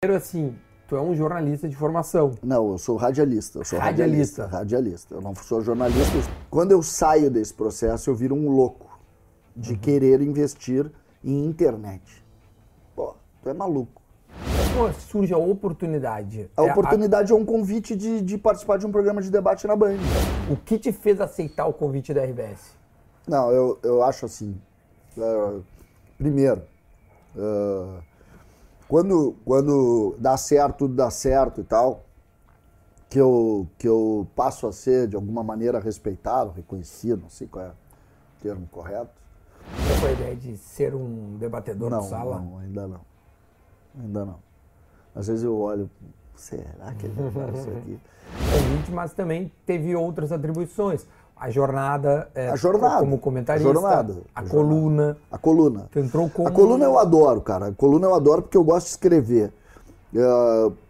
Primeiro, assim, tu é um jornalista de formação. Não, eu sou radialista. Eu sou Radialista. radialista. Eu não sou jornalista. Quando eu saio desse processo, eu viro um louco de Uhum. querer investir em internet. Pô, tu é maluco. Pô, surge a oportunidade. A É oportunidade é um convite de, de participar de um programa de debate na Band. o que te fez aceitar o convite da RBS? Não, eu, eu acho assim. é, primeiro, é, quando, quando dá certo, tudo dá certo e tal, que eu, que eu passo a ser de alguma maneira respeitado, reconhecido, não sei qual é o termo correto. Qual foi a ideia de ser um debatedor Não, de sala? não, ainda não. Ainda não. Às vezes eu olho, será que ele faz isso aqui? Convite, mas também teve outras atribuições. A jornada, é, A jornada. como comentarista, A jornada. a, A coluna. A coluna. Tu entrou como... A coluna eu adoro, cara. A coluna eu adoro porque eu gosto de escrever. É,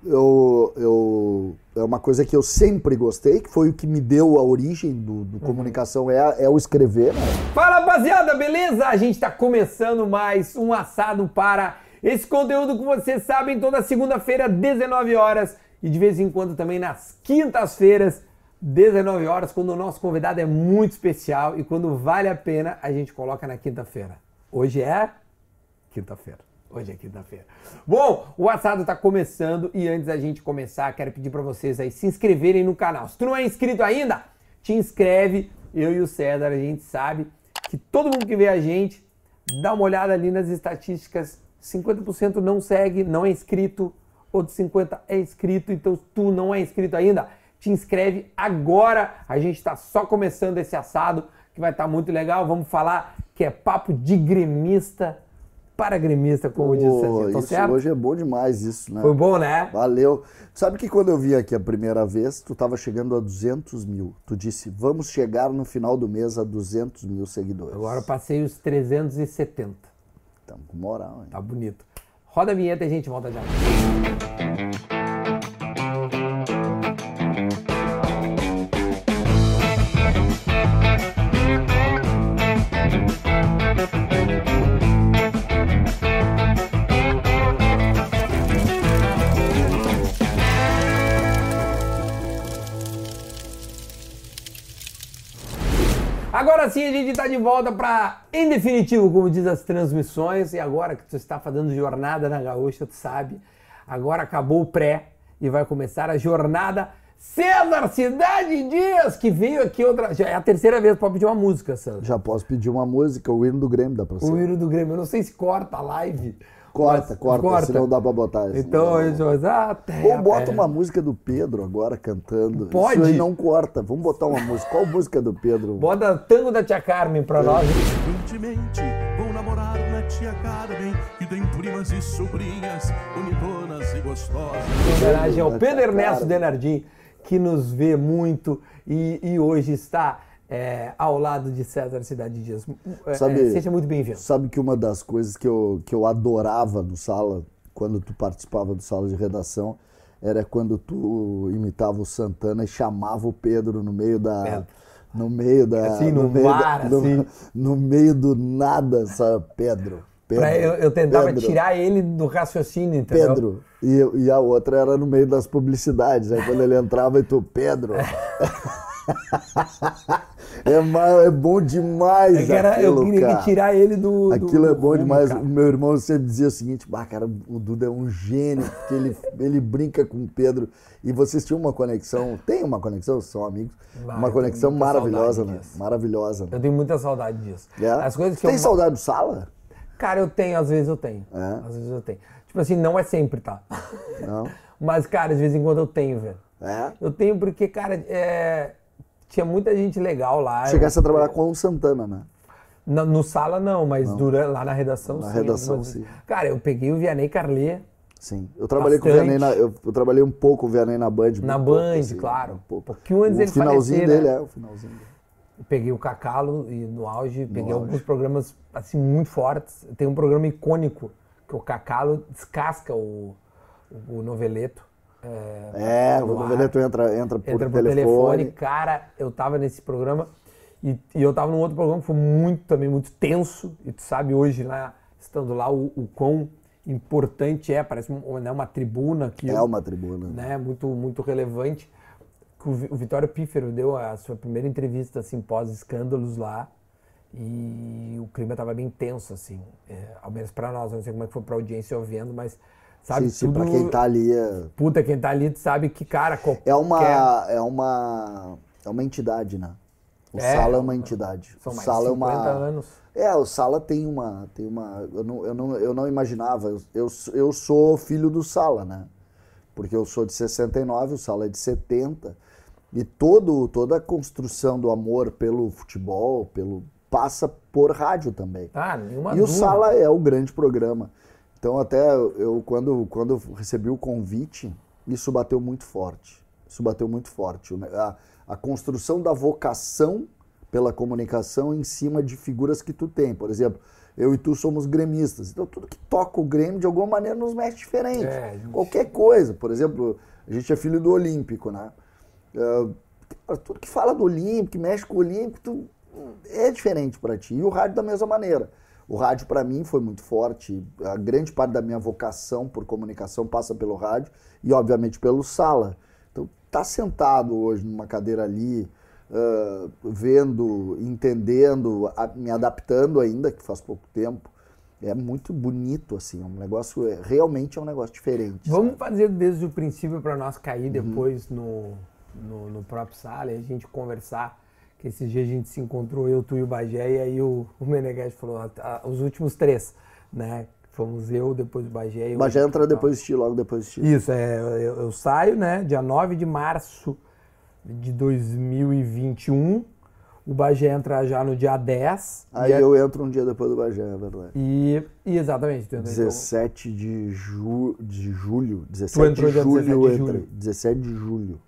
eu, eu, é uma coisa que eu sempre gostei, que foi o que me deu a origem do, do comunicação, é, é o escrever. né? Fala rapaziada, beleza? A gente tá começando mais um assado para esse conteúdo que vocês sabem toda segunda-feira, 19 horas e de vez em quando também nas quintas-feiras, 19 horas, quando o nosso convidado é muito especial e quando vale a pena, a gente coloca na quinta-feira. Hoje é quinta-feira. Hoje é quinta-feira. Bom, o assado tá começando e antes da gente começar, quero pedir para vocês aí se inscreverem no canal. Se tu não é inscrito ainda, te inscreve. Eu e o César, a gente sabe que todo mundo que vê a gente, dá uma olhada ali nas estatísticas. 50% não segue, não é inscrito, outros 50% é inscrito, então tu não é inscrito ainda, te inscreve agora. A gente está só começando esse assado, que vai estar muito legal. Vamos falar que é papo de gremista para gremista, como disse Pô, assim. Tô isso certo? hoje é bom demais, isso, né? Foi bom, né? Valeu. Sabe que quando eu vim aqui a primeira vez, tu tava chegando a 200 mil. Tu disse, vamos chegar no final do mês a 200 mil seguidores. Agora eu passei os 370. Tamo com moral, hein? Tá bonito. Roda a vinheta e a gente volta já. Agora sim a gente está de volta para, em definitivo, como diz as transmissões, e agora que tu está fazendo jornada na Gaúcha, tu sabe, agora acabou o pré e vai começar a jornada César Cidade Dias, que veio aqui outra. Já é a terceira vez para pedir uma música, César. Já posso pedir uma música, o hino do Grêmio dá pra ser. O hino do Grêmio, eu não sei se corta a live. Corta, mas corta, senão dá pra botar isso. Então, Não, a gente vai dizer, ah, terra, Ou bota terra. uma música do Pedro agora cantando. Pode. Isso aí não corta. Vamos botar uma música. Qual música do Pedro? Bota tango da tia Carmen pra nós. Frequentemente vou namorar na tia Carmen, que tem primas e sobrinhas, bonitonas e gostosas. Em homenagem ao Pedro Ernesto. Denardim, que nos vê muito e, e hoje está é, ao lado de César Cidade Dias. É, Sabe- é, seja muito bem-vindo. Sabe que uma das coisas que eu, que eu adorava no sala, quando tu participava do sala de redação, era quando tu imitava o Santana e chamava o Pedro no meio da. Pedro. No meio da. Assim, no meio mar, da, no, assim. no meio do nada, sabe? Pedro. Pedro eu, eu tentava Pedro, tirar ele do raciocínio, entendeu? Pedro. E, e a outra era no meio das publicidades. Aí quando ele entrava e tu, Pedro. é, é bom demais. É que era- eu aquilo, queria cara. que tirar ele do. do- Aquilo é do bom rumo, demais. cara. O meu irmão sempre dizia o seguinte: bah, cara, o Duda é um gênio, porque ele, ele brinca com o Pedro. E vocês tinham uma conexão, tem uma conexão, são amigos, eu uma conexão maravilhosa, né? disso. Maravilhosa. né? Eu tenho muita saudade disso. É? As coisas que Tem eu... saudade do sala? Cara, eu tenho, às vezes eu tenho. É? Às vezes eu tenho. Tipo assim, não é sempre, tá? Não? Mas, cara, de vez em quando eu tenho, velho. É? Eu tenho porque, cara, é, tinha muita gente legal lá. Chegasse a trabalhar com o Santana, né? No, no sala não, mas durante, lá na redação Na sim. redação, sim. Cara, eu peguei o Vianney Carlê Sim. Eu trabalhei com o Bastante. Vianney na, eu, eu trabalhei um pouco com o Vianney na Band. na Band, pouco, assim, claro. um pouco. Pouquinho antes o dele finalzinho falecer, dele né? é o finalzinho dele. Peguei o Cacalo e no auge, peguei auge. alguns programas assim muito fortes. Tem um programa icônico que o Cacalo descasca o, o noveleto. É, É, no o noveleto entra, entra por entra por telefone. telefone. Cara, eu tava nesse programa e, e eu tava num outro programa que foi muito, também muito tenso. E tu sabe hoje lá, estando lá, o, o quão importante é, parece um- né, uma tribuna que É uma tribuna. né, muito muito relevante. Que O o Vitório Pífero deu a sua primeira entrevista assim pós escândalos lá e o clima estava bem tenso assim, é, ao menos para nós, não sei como é que foi para audiência eu vendo, mas sabe tudo pra quem tá ali é, puta quem tá ali sabe que cara qualquer é uma é uma é uma entidade, né? O É, Sala é uma entidade. são o mais Sala de é 50 uma anos. É, o Sala tem uma tem uma eu não, eu não, eu não imaginava. Eu, eu, eu sou filho do Sala, né? Porque eu sou de 69, o Sala é de 70. E todo, toda a construção do amor pelo futebol, pelo passa por rádio também. Ah, nenhuma E o dúvida. Sala é o grande programa. Então até eu quando quando eu recebi o convite, isso bateu muito forte. Isso bateu muito forte. A, a construção da vocação pela comunicação em cima de figuras que tu tem. Por exemplo, eu e tu somos gremistas. Então tudo que toca o Grêmio de alguma maneira nos mexe diferente. É, gente. Qualquer coisa. Por exemplo, a gente é filho do Olímpico, né? Cara, tudo que fala do Olímpico, que mexe com o Olímpico, tu- é diferente para ti. E o rádio da mesma maneira. O rádio para mim foi muito forte. A grande parte da minha vocação por comunicação passa pelo rádio e obviamente pelo sala. Então tá sentado hoje numa cadeira ali, ah, vendo, entendendo, a- me adaptando ainda, que faz pouco tempo. É muito bonito assim, é um negócio é, realmente é um negócio diferente. Vamos fazer desde o princípio para nós cair Uhum. depois no, no, no próprio sala e a gente conversar. Que esses dias a gente se encontrou, eu, tu e o Bagé, e aí o, o Meneghetti falou ah, ah, os últimos três, né? Fomos eu, depois o Bagé. o- já entra depois de ti, logo depois de ti. Isso, é, eu, eu saio, né? Dia 9 de março de 2021. O Bagé entra já no dia 10. Aí dia- eu entro um dia depois do Bagé, é verdade. E, e exatamente. tu entra- 17 de, ju... de julho. 17 Tu entrou de dia julho 17 de julho. 17 de julho.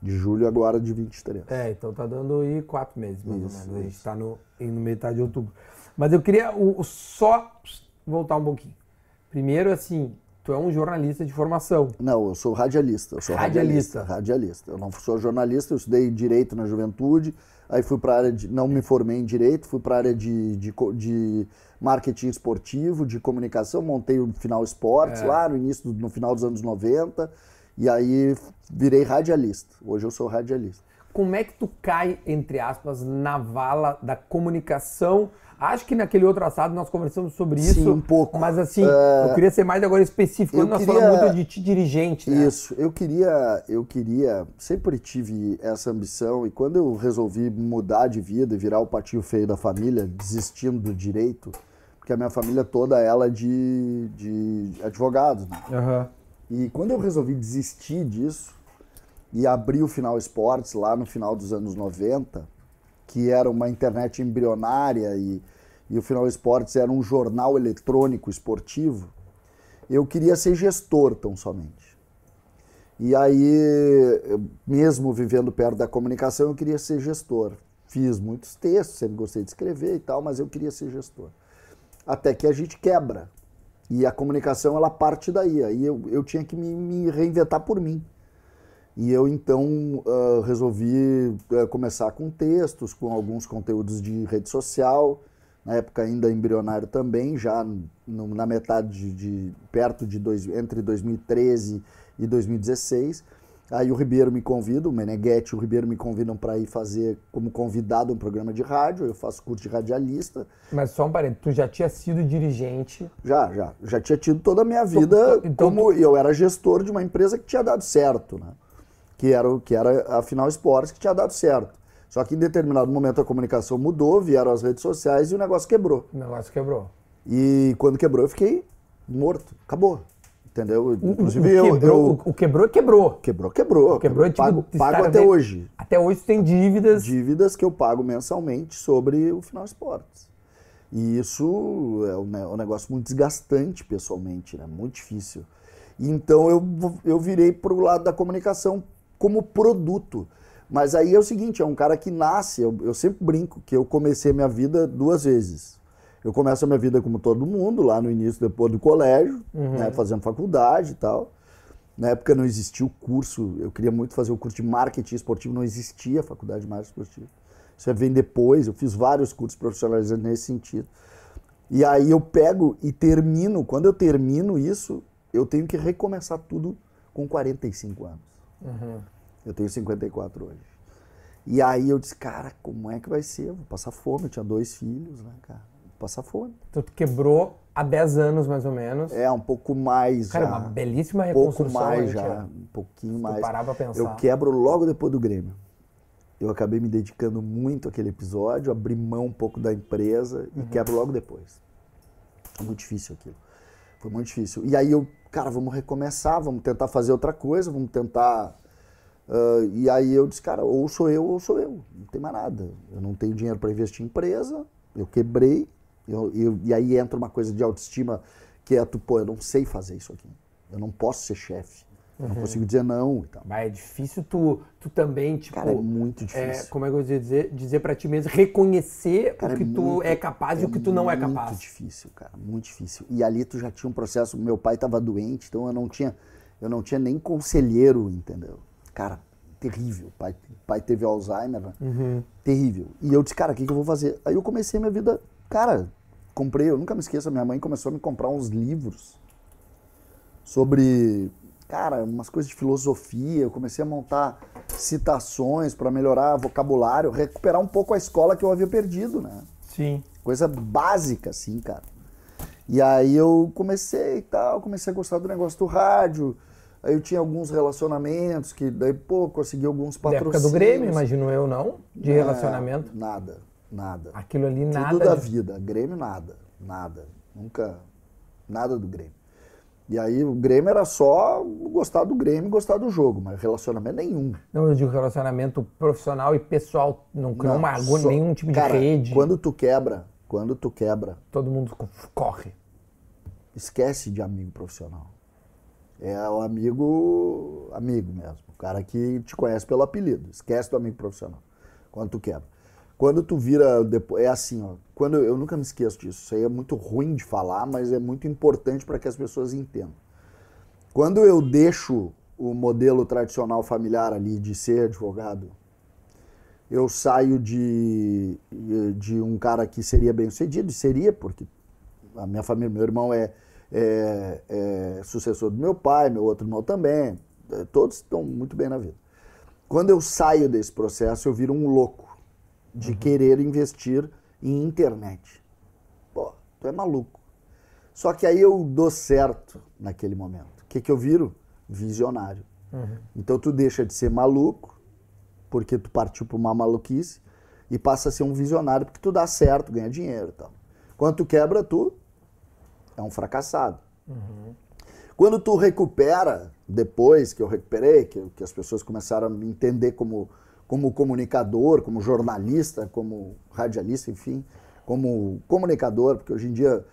De julho agora de 23. É, então tá dando aí quatro meses, mais Isso, ou menos. A gente isso. tá no, no metade de outubro. Mas eu queria o, o só voltar um pouquinho. Primeiro, assim, tu é um jornalista de formação. Não, eu sou radialista. Eu sou Radialista. radialista. Radialista. Eu não sou jornalista, eu estudei direito na juventude, aí fui para a área de. Não me formei em direito, fui para a área de, de, de marketing esportivo, de comunicação, montei o Final Esportes É. lá no início, no final dos anos 90, e aí virei radialista. Hoje eu sou radialista. Como é que tu cai, entre aspas, na vala da comunicação? Acho que naquele outro assado nós conversamos sobre Sim, isso. um pouco. Mas assim, eu queria ser mais agora específico. Quando nós queria- falamos muito de ti dirigente, né? Isso, eu queria, eu queria, sempre tive essa ambição e quando eu resolvi mudar de vida e virar o patinho feio da família, desistindo do direito, porque a minha família toda ela é de, de advogados, né? Aham. E quando eu resolvi desistir disso e abrir o Final Esportes lá no final dos anos 90, que era uma internet embrionária e, e o Final Esportes era um jornal eletrônico esportivo, eu queria ser gestor tão somente. E aí, mesmo vivendo perto da comunicação, eu queria ser gestor. Fiz muitos textos, sempre gostei de escrever e tal, mas eu queria ser gestor. Até que a gente quebra. E a comunicação, ela parte daí. Aí eu, eu tinha que me, me reinventar por mim. E eu então ah, resolvi ah, começar com textos, com alguns conteúdos de rede social, na época ainda embrionário também, já no- na metade de, de- perto de dois, entre 2013 e 2016. Aí o Ribeiro me convida, o Meneghetti e o Ribeiro me convidam para ir fazer como convidado um programa de rádio. Eu faço curso de radialista. Mas só um parênteses, tu já tinha sido dirigente. Já, já. Já tinha tido toda a minha vida então como eu era gestor de uma empresa que tinha dado certo, né? Que era, que era a Final Esportes que tinha dado certo. Só que em determinado momento a comunicação mudou, vieram as redes sociais e o negócio quebrou. O negócio quebrou. E quando quebrou eu fiquei morto. Acabou. Entendeu? O, Inclusive o eu, quebrou, eu- o- o quebrou, quebrou. Quebrou, quebrou. Quebrou, é tipo, pago, pago até hoje. Até hoje tem dívidas. Dívidas que eu pago mensalmente sobre o Final Esportes. E isso é um, ne- um negócio muito desgastante pessoalmente, né? Muito difícil. Então eu, eu virei para o lado da comunicação como produto. Mas aí é o seguinte, é um cara que nasce, eu, eu sempre brinco que eu comecei a minha vida duas vezes. Eu começo a minha vida como todo mundo, lá no início, depois do colégio, né, fazendo faculdade e tal. Na época não existia o curso, eu queria muito fazer o curso de marketing esportivo, não existia a faculdade de marketing esportivo. Isso vem depois, eu fiz vários cursos profissionalizantes nesse sentido. E aí eu pego e termino. Quando eu termino isso, eu tenho que recomeçar tudo com 45 anos. Eu tenho 54 hoje. E aí eu disse, cara, como é que vai ser? Eu vou passar fome. Eu tinha dois filhos, né, cara? Passar fome. Então tu quebrou há 10 anos, mais ou menos. É, um pouco mais Cara, já. uma belíssima um pouco reconstrução. mais já, um pouquinho mais. parar pra pensar. Eu quebro logo depois do Grêmio. Eu acabei me dedicando muito àquele episódio, abri mão um pouco da empresa Uhum. e quebro logo depois. Foi muito difícil aquilo. Foi muito difícil. E aí eu, cara, vamos recomeçar, vamos tentar fazer outra coisa, vamos tentar. ah, e aí eu disse, cara, ou sou eu ou sou eu. Não tem mais nada. Eu não tenho dinheiro para investir em empresa, eu quebrei. Eu- eu- e aí entra uma coisa de autoestima que é tu, pô, eu não sei fazer isso aqui. Eu não posso ser chefe. Eu Uhum. não consigo dizer não e tal. Mas é difícil tu, tu também, tipo. Cara, é muito é, difícil. como é que eu vou dizer? Dizer pra ti mesmo, reconhecer Cara, o que tu muito- é capaz e o que tu não é Muito capaz. difícil, cara, muito difícil. E ali tu já tinha um processo, meu pai estava doente, então eu não tinha, eu não tinha nem conselheiro, entendeu? Cara, terrível. Pai, pai teve Alzheimer, né? Uhum. terrível. E eu disse, cara, o que, que eu vou fazer? Aí eu comecei minha vida, cara, comprei, eu nunca me esqueço, minha mãe começou a me comprar uns livros sobre, cara, umas coisas de filosofia. Eu comecei a montar citações para melhorar vocabulário, recuperar um pouco a escola que eu havia perdido, né? Sim. Coisa básica, assim, cara. E aí eu comecei e tal, comecei a gostar do negócio do rádio. Aí eu tinha alguns relacionamentos que daí, pô, consegui alguns Da patrocínios. época do Grêmio, imagino eu, não? De É, relacionamento. Nada, nada. Aquilo ali nada. Tudo da vida. Grêmio, nada. Nada. Nunca. Nada do Grêmio. E aí o Grêmio era só gostar do Grêmio e gostar do jogo, mas relacionamento nenhum. Não, eu digo relacionamento profissional e pessoal. Não criou Não, uma, só- nenhum tipo Cara, de rede. Quando tu quebra, quando tu quebra, Todo mundo co- corre. esquece de amigo profissional. É o amigo, amigo mesmo. O cara que te conhece pelo apelido. Esquece do amigo profissional. Quando tu quebra. Quando tu vira depois, é assim, ó. Quando eu nunca me esqueço disso. Isso aí é muito ruim de falar, mas é muito importante para que as pessoas entendam. Quando eu deixo o modelo tradicional familiar ali de ser advogado, eu saio de, de um cara que seria bem sucedido, seria, porque a minha família, meu irmão é, é, é sucessor do meu pai, meu outro irmão também, é, todos estão muito bem na vida. Quando eu saio desse processo, eu viro um louco de querer investir em internet. Pô, tu é maluco. Só que aí eu dou certo naquele momento. O que, que eu viro? Visionário. Então tu deixa de ser maluco, porque tu partiu para uma maluquice, e passa a ser um visionário, porque tu dá certo, ganha dinheiro e tal. Quando tu quebra, tu é um fracassado. Quando tu recupera, depois que eu recuperei, que, que as pessoas começaram a me entender como, como comunicador, como jornalista, como radialista, enfim, como comunicador, porque hoje em dia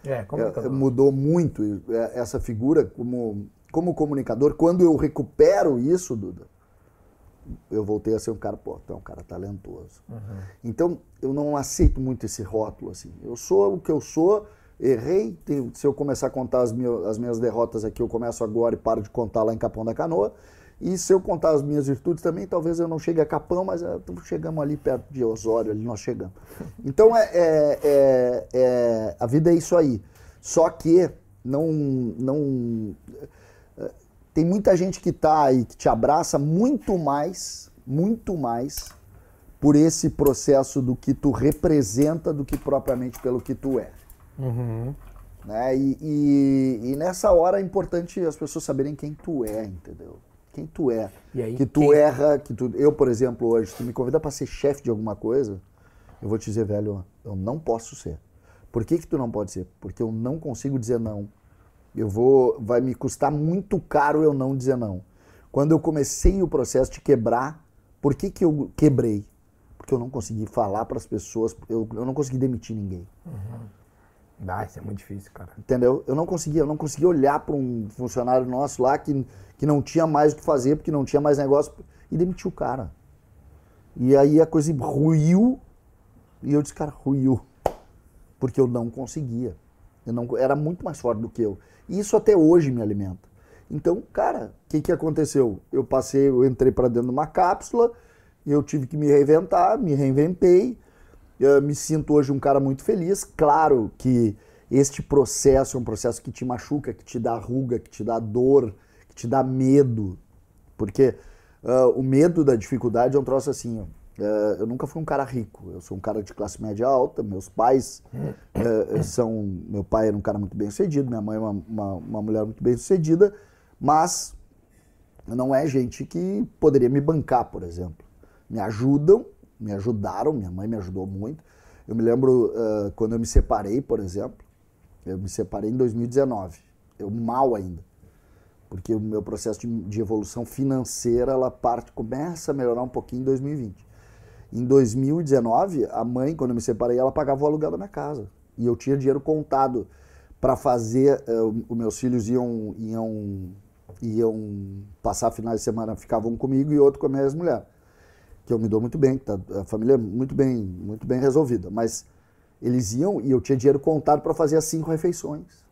É, é, mudou muito é, essa figura como, como comunicador. Quando eu recupero isso, Duda, eu voltei a ser um cara, pô, tu é um cara talentoso. Então, eu não aceito muito esse rótulo, assim. Eu sou o que eu sou, errei. Se eu começar a contar as, minhas- as minhas derrotas aqui, eu começo agora e paro de contar lá em Capão da Canoa. E se eu contar as minhas virtudes também, talvez eu não chegue a Capão, mas é, chegamos ali perto de Osório, ali nós chegamos. Então, é, é- é- é- a vida é isso aí. Só que não, não tem muita gente que tá aí, que te abraça muito mais, muito mais por esse processo do que tu representa do que propriamente pelo que tu é. Né? E, e- e nessa hora é importante as pessoas saberem quem tu é, entendeu? Quem tu é. Aí, que tu quem- erra, que tu. Eu, por exemplo, hoje, se tu me convida para ser chefe de alguma coisa, eu vou te dizer, velho, eu não posso ser. Por que, que tu não pode ser? Porque eu não consigo dizer não. Eu vou. Vai me custar muito caro eu não dizer não. Quando eu comecei o processo de quebrar, por que, que eu quebrei? Porque eu não consegui falar para as pessoas, eu, eu não consegui demitir ninguém. Ah, isso é muito difícil, cara. Entendeu? Eu não conseguia, eu não conseguia olhar para um funcionário nosso lá que, que não tinha mais o que fazer, porque não tinha mais negócio, e demitir o cara. E aí a coisa ruiu, e eu disse, cara, ruiu. Porque eu não conseguia. Eu não, era muito mais forte do que eu. E isso até hoje me alimenta. Então, cara, o que, que aconteceu? Eu passei, eu entrei para dentro de uma cápsula, eu tive que me reinventar, me reinventei. Eu me sinto hoje um cara muito feliz. Claro que este processo é um processo que te machuca, que te dá ruga, que te dá dor, que te dá medo. Porque uh, o medo da dificuldade é um troço assim. Uh, eu nunca fui um cara rico, eu sou um cara de classe média alta, meus pais uh, são... Meu pai era um cara muito bem sucedido, minha mãe é uma, uma, uma mulher muito bem sucedida, mas não é gente que poderia me bancar, por exemplo. Me ajudam, me ajudaram, minha mãe me ajudou muito. Eu me lembro uh, quando eu me separei, por exemplo, eu me separei em 2019, eu mal ainda porque o meu processo de, de, evolução financeira ela parte começa a melhorar um pouquinho em 2020. Em 2019, a mãe, quando eu me separei, ela pagava o aluguel da minha casa. E eu tinha dinheiro contado para fazer. Uh, os meus filhos iam, iam, iam passar finais de semana, ficavam comigo e outro com a minha ex-mulher. Que eu me dou muito bem, tá, a família é muito bem, muito bem resolvida. Mas eles iam e eu tinha dinheiro contado para fazer as cinco refeições.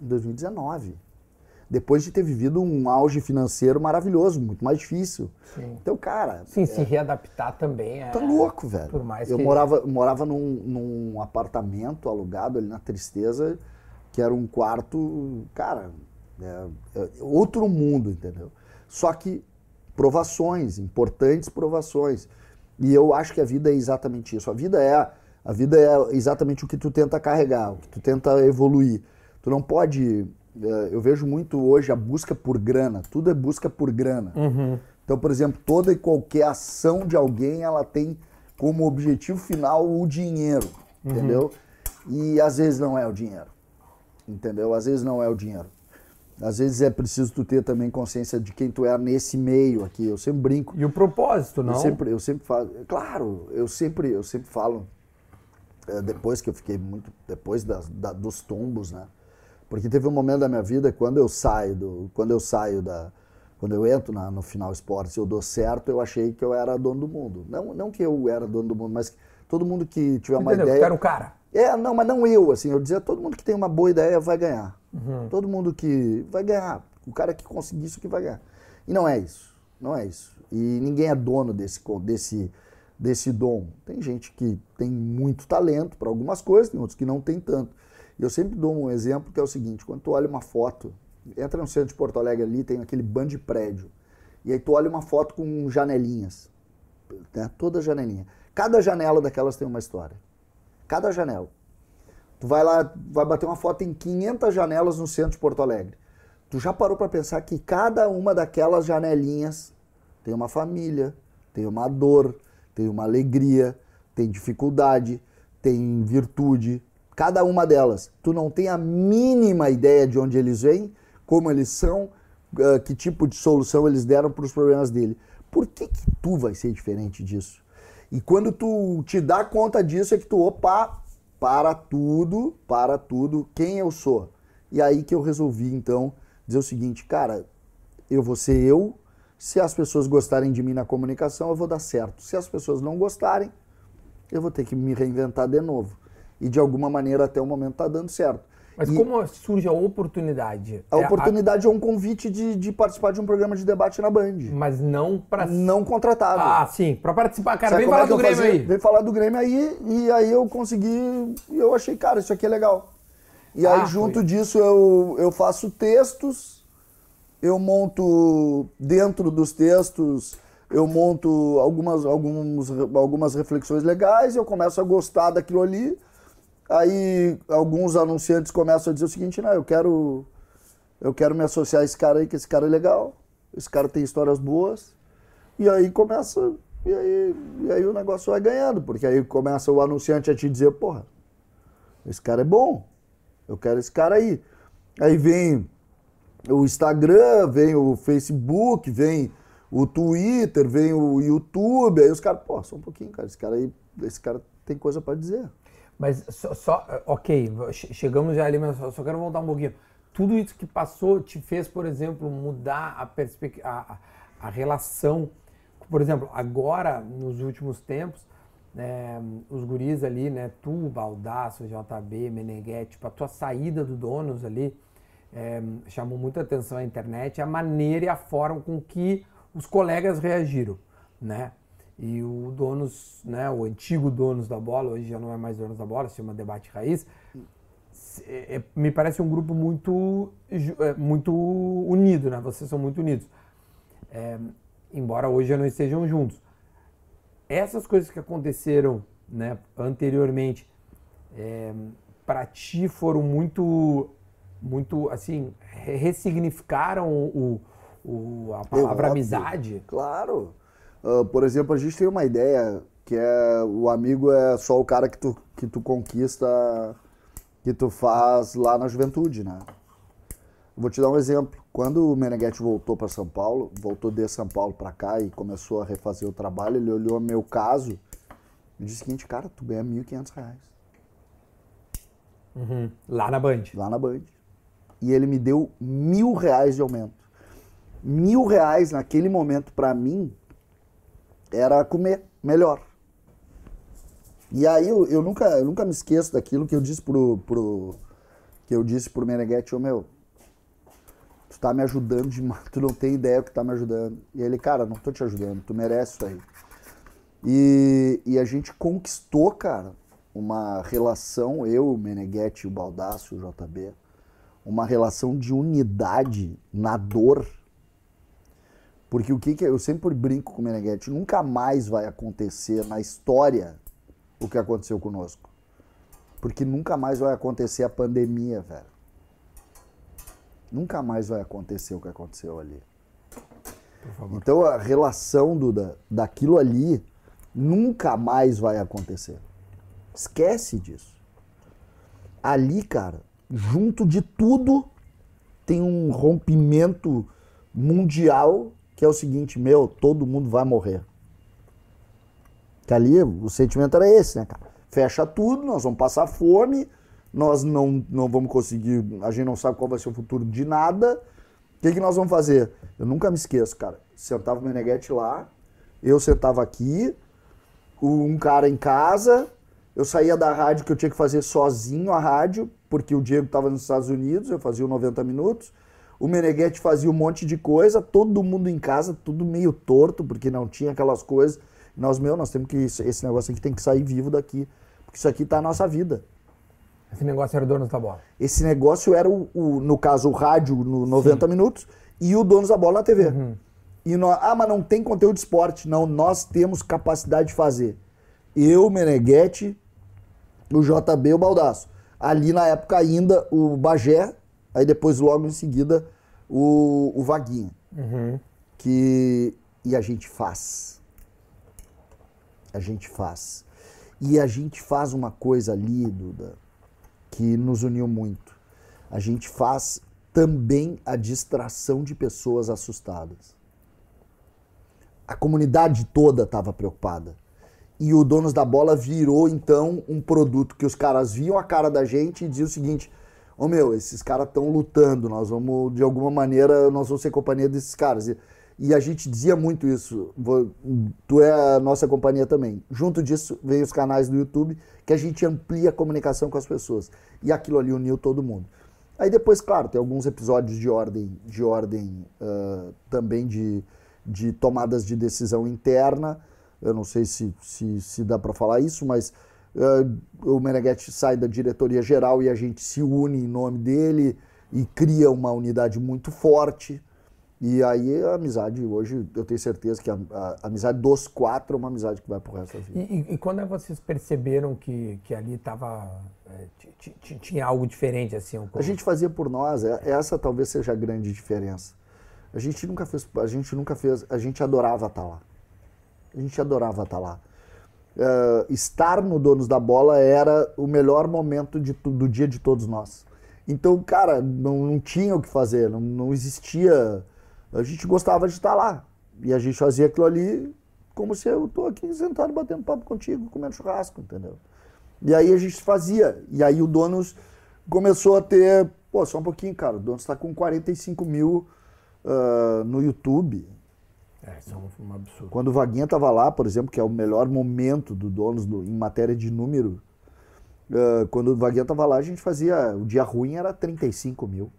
Em 2019 depois de ter vivido um auge financeiro maravilhoso, muito mais difícil. Sim. Então, cara. Sim, é, se readaptar também é. Tá louco, velho. Por mais eu que... morava, morava num, num apartamento alugado ali na Tristeza, que era um quarto, cara, é, é outro mundo, entendeu? Só que provações, importantes provações. E eu acho que a vida é exatamente isso. A vida é a vida é exatamente o que tu tenta carregar, o que tu tenta evoluir. Tu não pode é, eu vejo muito hoje a busca por grana. Tudo é busca por grana. Uhum. Então, por exemplo, toda e qualquer ação de alguém, ela tem como objetivo final o dinheiro, uhum. entendeu? E às vezes não é o dinheiro, entendeu? Às vezes não é o dinheiro. Às vezes é preciso tu ter também consciência de quem tu é nesse meio aqui. Eu sempre brinco. E o propósito, não? Eu sempre, eu sempre falo. Claro, eu sempre, eu sempre falo. É, depois que eu fiquei muito, depois das, da, dos tombos, né? Porque teve um momento da minha vida quando eu saio do, quando eu saio da, quando eu entro na, no final esportes, eu dou certo, eu achei que eu era dono do mundo. Não, não que eu era dono do mundo, mas todo mundo que tiver uma Entendeu? ideia. Eu era o cara. É, não, mas não eu, assim, eu dizia, todo mundo que tem uma boa ideia vai ganhar. Uhum. Todo mundo que vai ganhar. O cara que conseguir isso que vai ganhar. E não é isso. Não é isso. E ninguém é dono desse, desse, desse dom. Tem gente que tem muito talento para algumas coisas, tem outros que não tem tanto. E eu sempre dou um exemplo que é o seguinte: quando tu olha uma foto, entra no centro de Porto Alegre ali, tem aquele bando de prédio. E aí tu olha uma foto com janelinhas. Né? Toda janelinha. Cada janela daquelas tem uma história. Cada janela. Tu vai lá, vai bater uma foto em 500 janelas no centro de Porto Alegre. Tu já parou para pensar que cada uma daquelas janelinhas tem uma família, tem uma dor, tem uma alegria, tem dificuldade, tem virtude, cada uma delas. Tu não tem a mínima ideia de onde eles vêm, como eles são, uh, que tipo de solução eles deram para os problemas dele. Por que, que tu vai ser diferente disso? E quando tu te dá conta disso, é que tu, opa, para tudo, para tudo, quem eu sou. E aí que eu resolvi, então, dizer o seguinte, cara, eu vou ser eu, se as pessoas gostarem de mim na comunicação, eu vou dar certo. Se as pessoas não gostarem, eu vou ter que me reinventar de novo e de alguma maneira até o momento está dando certo. Mas e como surge a oportunidade? A é oportunidade a... é um convite de, de, participar de um programa de debate na Band. Mas não para. Não contratado. Ah, sim, para participar. Cara, Sabe vem falar é do Grêmio fazia? aí. Vem falar do Grêmio aí, e aí eu consegui. E eu achei, cara, isso aqui é legal. E aí, ah, junto foi. disso, eu, eu faço textos, eu monto dentro dos textos eu monto algumas, alguns, algumas reflexões legais, eu começo a gostar daquilo ali, Aí alguns anunciantes começam a dizer o seguinte, não, eu quero eu quero me associar a esse cara aí, que esse cara é legal, esse cara tem histórias boas. E aí começa, e aí, e aí o negócio vai ganhando, porque aí começa o anunciante a te dizer, porra, esse cara é bom, eu quero esse cara aí. Aí vem o Instagram, vem o Facebook, vem o Twitter, vem o YouTube, aí os caras, pô, só um pouquinho, cara, esse cara aí, esse cara tem coisa para dizer. Mas só, só, ok, chegamos já ali, mas só, só, quero voltar um pouquinho. Tudo isso que passou te fez, por exemplo, mudar a, a, a relação. Por exemplo, agora, nos últimos tempos, é, os guris ali, né, tu, Baldaço, JB, Meneghetti, tipo, a tua saída do Donos ali, é, chamou muita atenção a internet, a maneira e a forma com que os colegas reagiram, né? E o donos, né, o antigo donos da bola, hoje já não é mais donos da bola, se chama Debate Raiz, é, é, me parece um grupo muito, é, muito unido, né? Vocês são muito unidos. É, embora hoje já não estejam juntos. Essas coisas que aconteceram né, anteriormente, é, para ti foram muito, muito assim, ressignificaram o, o a palavra amizade? Claro. Uh, por exemplo, a gente tem uma ideia que é o amigo é só o cara que tu, que tu conquista, que tu faz lá na juventude, né? Vou te dar um exemplo. Quando o Meneghetti voltou para São Paulo, voltou de São Paulo para cá e começou a refazer o trabalho, ele olhou meu caso e disse o seguinte, cara, tu ganha R$ 1.500. Uhum. Lá na Band? Lá na Band. E ele me deu mil reais de aumento. Mil reais naquele momento para mim era comer melhor. E aí eu, eu, nunca, eu nunca me esqueço daquilo que eu disse pro, pro que eu disse pro Meneghetti, ô meu, tu tá me ajudando demais, tu não tem ideia o que tá me ajudando. E ele, cara, não tô te ajudando, tu merece isso aí. E, e a gente conquistou, cara, uma relação, eu, o Meneghetti, o Baldaço, o JB, uma relação de unidade na dor. Porque o que, que eu sempre brinco com o Meneghetti, nunca mais vai acontecer na história o que aconteceu conosco. Porque nunca mais vai acontecer a pandemia, velho. Nunca mais vai acontecer o que aconteceu ali. Então a relação do, da, daquilo ali nunca mais vai acontecer. Esquece disso. Ali, cara, junto de tudo, tem um rompimento mundial que é o seguinte, meu, todo mundo vai morrer. Que ali o sentimento era esse, né, cara? Fecha tudo, nós vamos passar fome, nós não, não vamos conseguir, a gente não sabe qual vai ser o futuro de nada. O que, que nós vamos fazer? Eu nunca me esqueço, cara. Sentava o Meneghete lá, eu sentava aqui, um cara em casa, eu saía da rádio que eu tinha que fazer sozinho a rádio, porque o Diego estava nos Estados Unidos, eu fazia 90 minutos. O Meneghetti fazia um monte de coisa, todo mundo em casa, tudo meio torto, porque não tinha aquelas coisas. Nós, meu, nós temos que. Esse negócio aqui tem que sair vivo daqui. Porque isso aqui tá a nossa vida. Esse negócio era o Donos da Bola. Esse negócio era, o, o no caso, o rádio no 90 Sim. minutos e o Donos da Bola na TV. Uhum. E nós, ah, mas não tem conteúdo de esporte. Não, nós temos capacidade de fazer. Eu, Meneghetti, o JB e o Baldaço. Ali na época ainda o Bagé, aí depois logo em seguida o, o Vaguinha. Uhum. Que, e a gente faz a gente faz. E a gente faz uma coisa ali, Duda, que nos uniu muito. A gente faz também a distração de pessoas assustadas. A comunidade toda estava preocupada. E o Donos da Bola virou, então, um produto que os caras viam a cara da gente e diziam o seguinte: Ô oh, meu, esses caras estão lutando, nós vamos, de alguma maneira, nós vamos ser companhia desses caras. E e a gente dizia muito isso. Tu é a nossa companhia também. Junto disso, veio os canais do YouTube, que a gente amplia a comunicação com as pessoas. E aquilo ali uniu todo mundo. Aí depois, claro, tem alguns episódios de ordem, de ordem uh, também de, de tomadas de decisão interna. Eu não sei se, se, se dá para falar isso, mas o Meneghetti sai da diretoria geral e a gente se une em nome dele e cria uma unidade muito forte. E aí a amizade, hoje eu tenho certeza que a, a, a amizade dos quatro é uma amizade que vai pro resto da vida. E, e, quando vocês perceberam que, que ali tava, é, tinha algo diferente assim? A gente fazia por nós, é, essa talvez seja a grande diferença. A gente nunca fez, a gente nunca fez, a gente adorava estar lá. A gente adorava estar lá. Uh, estar no Donos da Bola era o melhor momento de, do dia de todos nós. Então, cara, não, não tinha o que fazer, não, não existia a gente gostava de estar lá. E a gente fazia aquilo ali como se eu estou aqui sentado batendo papo contigo, comendo churrasco, entendeu? E aí a gente fazia. E aí o Donos começou a ter. Pô, só um pouquinho, cara. O Donos está com 45 mil uh, no YouTube. É, isso é um, um, absurdo. Quando o Vaguinha estava lá, por exemplo, que é o melhor momento do Donos do, em matéria de número, uh, quando o Vaguinha estava lá, a gente fazia. O dia ruim era 35 mil.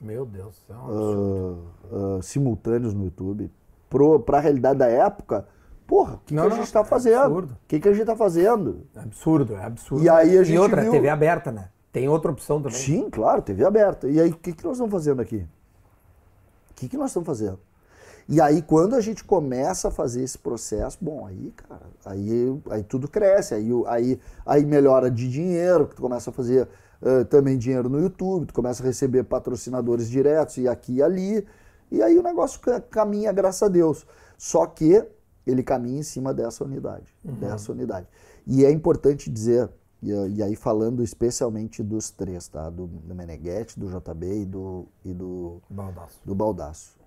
Meu Deus do céu. Uh, uh, simultâneos no YouTube. Pro, pra realidade da época, porra, o que, que, a gente tá é fazendo? O que, que a gente tá fazendo? É absurdo, é absurdo. E aí a gente. E outra, viu... TV aberta, né? Tem outra opção também. Sim, claro, TV aberta. E aí, o que, que nós estamos fazendo aqui? O que, que nós estamos fazendo? E aí, quando a gente começa a fazer esse processo, bom, aí, cara, aí, aí tudo cresce, aí, aí, aí melhora de dinheiro, tu começa a fazer uh, também dinheiro no YouTube, tu começa a receber patrocinadores diretos e aqui e ali, e aí o negócio caminha, graças a Deus. Só que ele caminha em cima dessa unidade, uhum. dessa unidade. E é importante dizer, e, e, aí falando especialmente dos três, tá? Do, do Meneghetti, do JB e do, e do Baldaço. Do Baldaço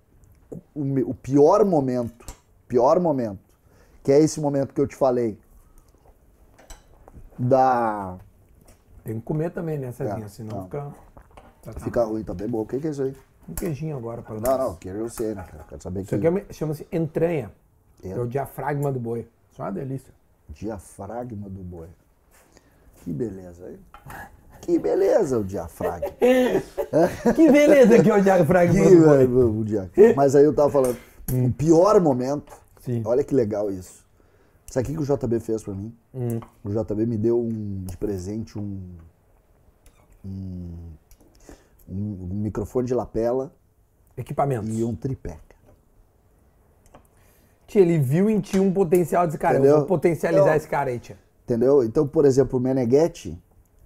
o, o pior momento, pior momento, que é esse momento que eu te falei, da... Tem que comer também, né, Cezinha? É, senão não. fica... Tá, tá. Fica ruim, tá bem bom. O que, que é isso aí? Um queijinho agora para nós. Não, não, queijo eu sei, né, cara? Quero saber isso que... aqui é, chama-se entranha. É. é o diafragma do boi. Só uma delícia. Diafragma do boi. Que beleza, hein? Que beleza o diafragma. que beleza que é o diafragma. Que, o diafragma. Mas aí eu tava falando, hum. o pior momento, Sim. olha que legal isso. Sabe o que, o JB fez pra mim? Hum. O JB me deu um, de presente um, um, um, um microfone de lapela. Equipamentos. E um tripé. Ele viu em ti um potencial desse cara. Entendeu? Eu vou potencializar esse cara aí, tia. Entendeu? Então, por exemplo, o Meneghetti,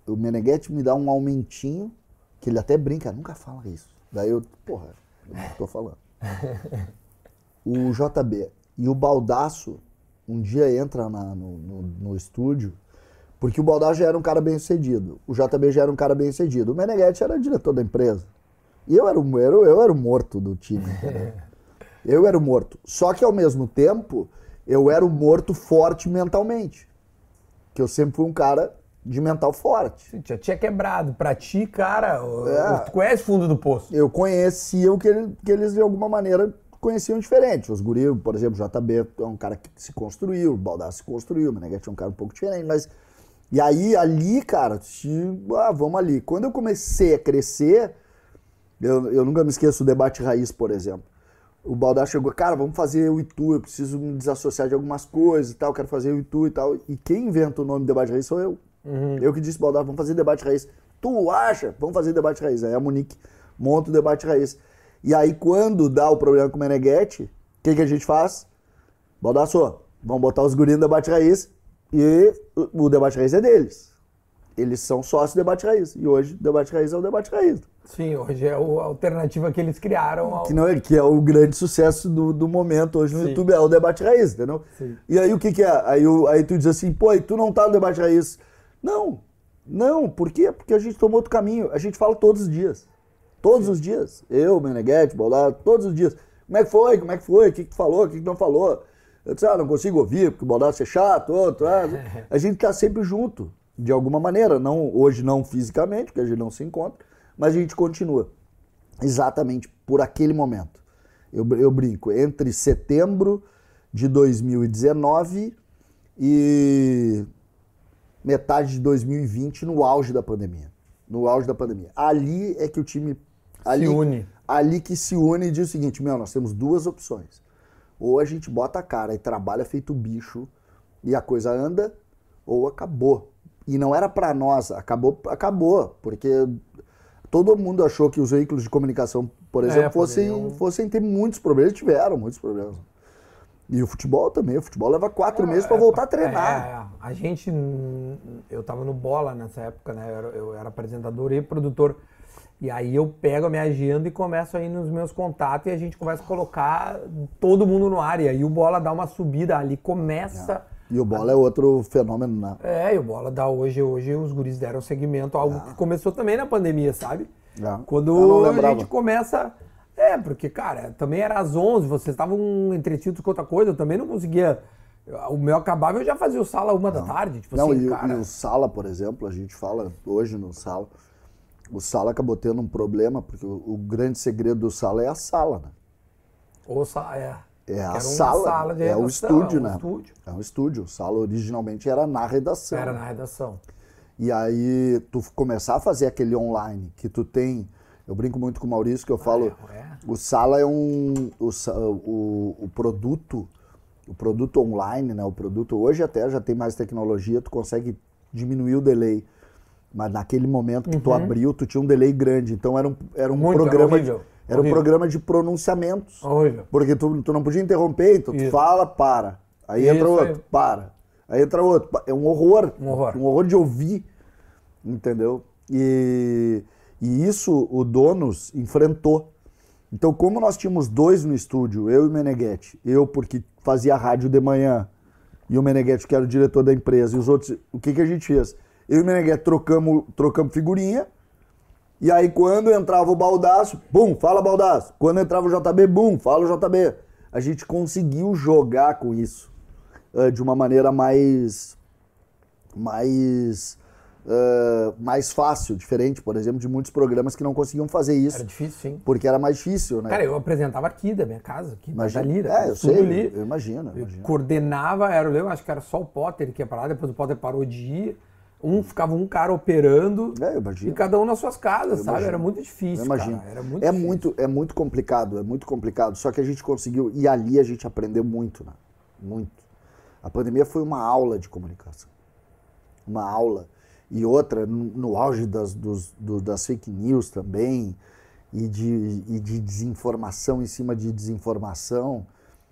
o Meneghetti me dá um aumentinho, que ele até brinca, nunca fala isso. Daí eu, porra, eu não tô falando. o JB e o Baldaço um dia entra na, no, no, no, estúdio, porque o Baldaço já era um cara bem sucedido, o JB já era um cara bem sucedido, o Meneghetti era diretor da empresa. E eu era, o, eu, eu era o morto do time. eu era o morto. Só que ao mesmo tempo, eu era o morto forte mentalmente. Que eu sempre fui um cara de mental forte. Já tinha quebrado. Pra ti, cara, é, tu conhece o fundo do poço? Eu conhecia o que, ele, que eles, de alguma maneira, conheciam diferente. Os guri, por exemplo, o JB é um cara que se construiu, o Baldassi se construiu, o Meneghete é um cara um pouco diferente, mas... E aí, ali, cara, se, ah, vamos ali. Quando eu comecei a crescer, eu, eu nunca me esqueço do debate raiz, por exemplo. O Baldassi chegou, cara, vamos fazer o Itu, eu preciso me desassociar de algumas coisas e tal, quero fazer o Itu e tal. E quem inventa o nome debate raiz sou eu. Uhum. Eu que disse, Baldar, vamos fazer debate raiz. Tu acha? Vamos fazer debate raiz. Aí a Monique monta o debate raiz. E aí, quando dá o problema com o Meneghetti, o que, que a gente faz? Baldaço, vamos botar os gurinhos no debate raiz e o debate raiz é deles. Eles são sócios do debate raiz. E hoje o debate raiz é o debate raiz. Sim, hoje é a alternativa que eles criaram. Ao... Que, não é, que é o grande sucesso do, do momento hoje no Sim. YouTube, é o debate raiz, entendeu? Sim. E aí o que, que é? Aí, aí tu diz assim, pô, e tu não tá no debate raiz. Não, não, por quê? Porque a gente tomou outro caminho. A gente fala todos os dias. Todos Sim. os dias. Eu, Meneghetti, Bolado, todos os dias. Como é que foi? Como é que foi? O que, que falou? O que, que não falou? Eu disse, ah, não consigo ouvir, porque o Bolado é chato, outro. Ah. A gente está sempre junto, de alguma maneira. Não, hoje não fisicamente, porque a gente não se encontra, mas a gente continua. Exatamente por aquele momento. Eu, eu brinco, entre setembro de 2019 e metade de 2020, no auge da pandemia. No auge da pandemia. Ali é que o time. Ali, se une. Ali que se une e diz o seguinte: meu, nós temos duas opções. Ou a gente bota a cara e trabalha feito bicho e a coisa anda, ou acabou. E não era para nós, acabou, acabou, porque todo mundo achou que os veículos de comunicação, por é, exemplo, é, fossem, fossem ter muitos problemas, tiveram muitos problemas. E o futebol também. O futebol leva quatro é, meses para voltar a treinar. É, é, a gente. Eu tava no bola nessa época, né? Eu era, eu era, apresentador e produtor. E aí eu pego a minha agenda e começo aí nos meus contatos e a gente começa a colocar todo mundo no ar. E aí o bola dá uma subida ali, começa. É. E o bola a... é outro fenômeno, né? É, e o bola dá hoje, hoje os guris deram segmento, algo é. que começou também na pandemia, sabe? É. Quando a gente começa é, porque, cara, também era às 11, vocês estavam entretidos com outra coisa, eu também não conseguia. O meu acabava, eu já fazia o sala uma não. da tarde. Tipo não, assim, e, cara... e o sala, por exemplo, a gente fala hoje no sala. O sala acabou tendo um problema, porque o, o grande segredo do sala é a sala, né? Ou sala, é. É a sala, sala é o estúdio, é um né? Estúdio. É um estúdio. O sala originalmente era na redação. Era na redação. E aí tu começar a fazer aquele online que tu tem eu brinco muito com o Maurício que eu falo, é, é. o Sala é um o, o, o, produto, o produto online, né? O produto hoje até já tem mais tecnologia, tu consegue diminuir o delay. Mas naquele momento que tu abriu, tu tinha um delay grande. Então era um, era um Uhum. Muito, programa. de, horrível, era um horrível. programa de pronunciamentos. Horrível. Porque tu, tu não podia interromper, então tu Isso. fala, para. Aí Isso entra outro, aí. para. Aí entra outro. É um horror. Um horror. Um horror de ouvir. Entendeu? E, e isso o Donos enfrentou. Então, como nós tínhamos dois no estúdio, eu e o Meneghetti, eu porque fazia rádio de manhã, e o Meneghetti, que era o diretor da empresa, e os outros, o que, que a gente fez? Eu e o Meneghetti trocamos, trocamos figurinha, e aí quando entrava o Baldaço, bum, fala Baldaço. Quando entrava o JB, bum, fala o JB. A gente conseguiu jogar com isso eh, de uma maneira mais mais eh, mais fácil, diferente, por exemplo, de muitos programas que não conseguiam fazer isso, Era difícil, sim. porque era mais difícil, né? Cara, eu apresentava aqui da minha casa, aqui Imagina- da Lira. é, eu sei, ali. eu imagino, eu Eu imagino. coordenava, era, eu acho que era só o Potter que ia pra lá, depois o Potter parou de ir. Um ficava um cara operando É, eu imagino. e cada um nas suas casas, sabe? imagino. Era muito difícil, Eu imagino. cara. Era muito é difícil. muito, é muito complicado, é muito complicado. Só que a gente conseguiu e ali a gente aprendeu muito, né? Muito. A pandemia foi uma aula de comunicação, uma aula e outra no, auge das, dos, do- das fake news também e de, e de desinformação em cima de desinformação.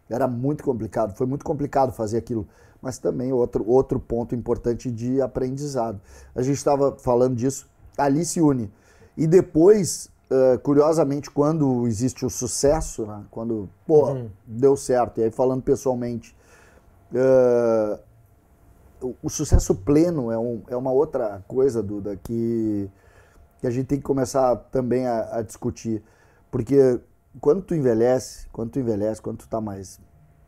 Era muito complicado, foi muito complicado fazer aquilo. Mas também outro, outro ponto importante de aprendizado. A gente estava falando disso, ali se une. E depois, eh, curiosamente, quando existe o sucesso, né? quando pô, deu certo, e aí falando pessoalmente, eh, o, sucesso pleno é, um- é uma outra coisa, Duda, que, que a gente tem que começar também a, a discutir. Porque quando tu envelhece, quando tu envelhece, quando tu tá mais.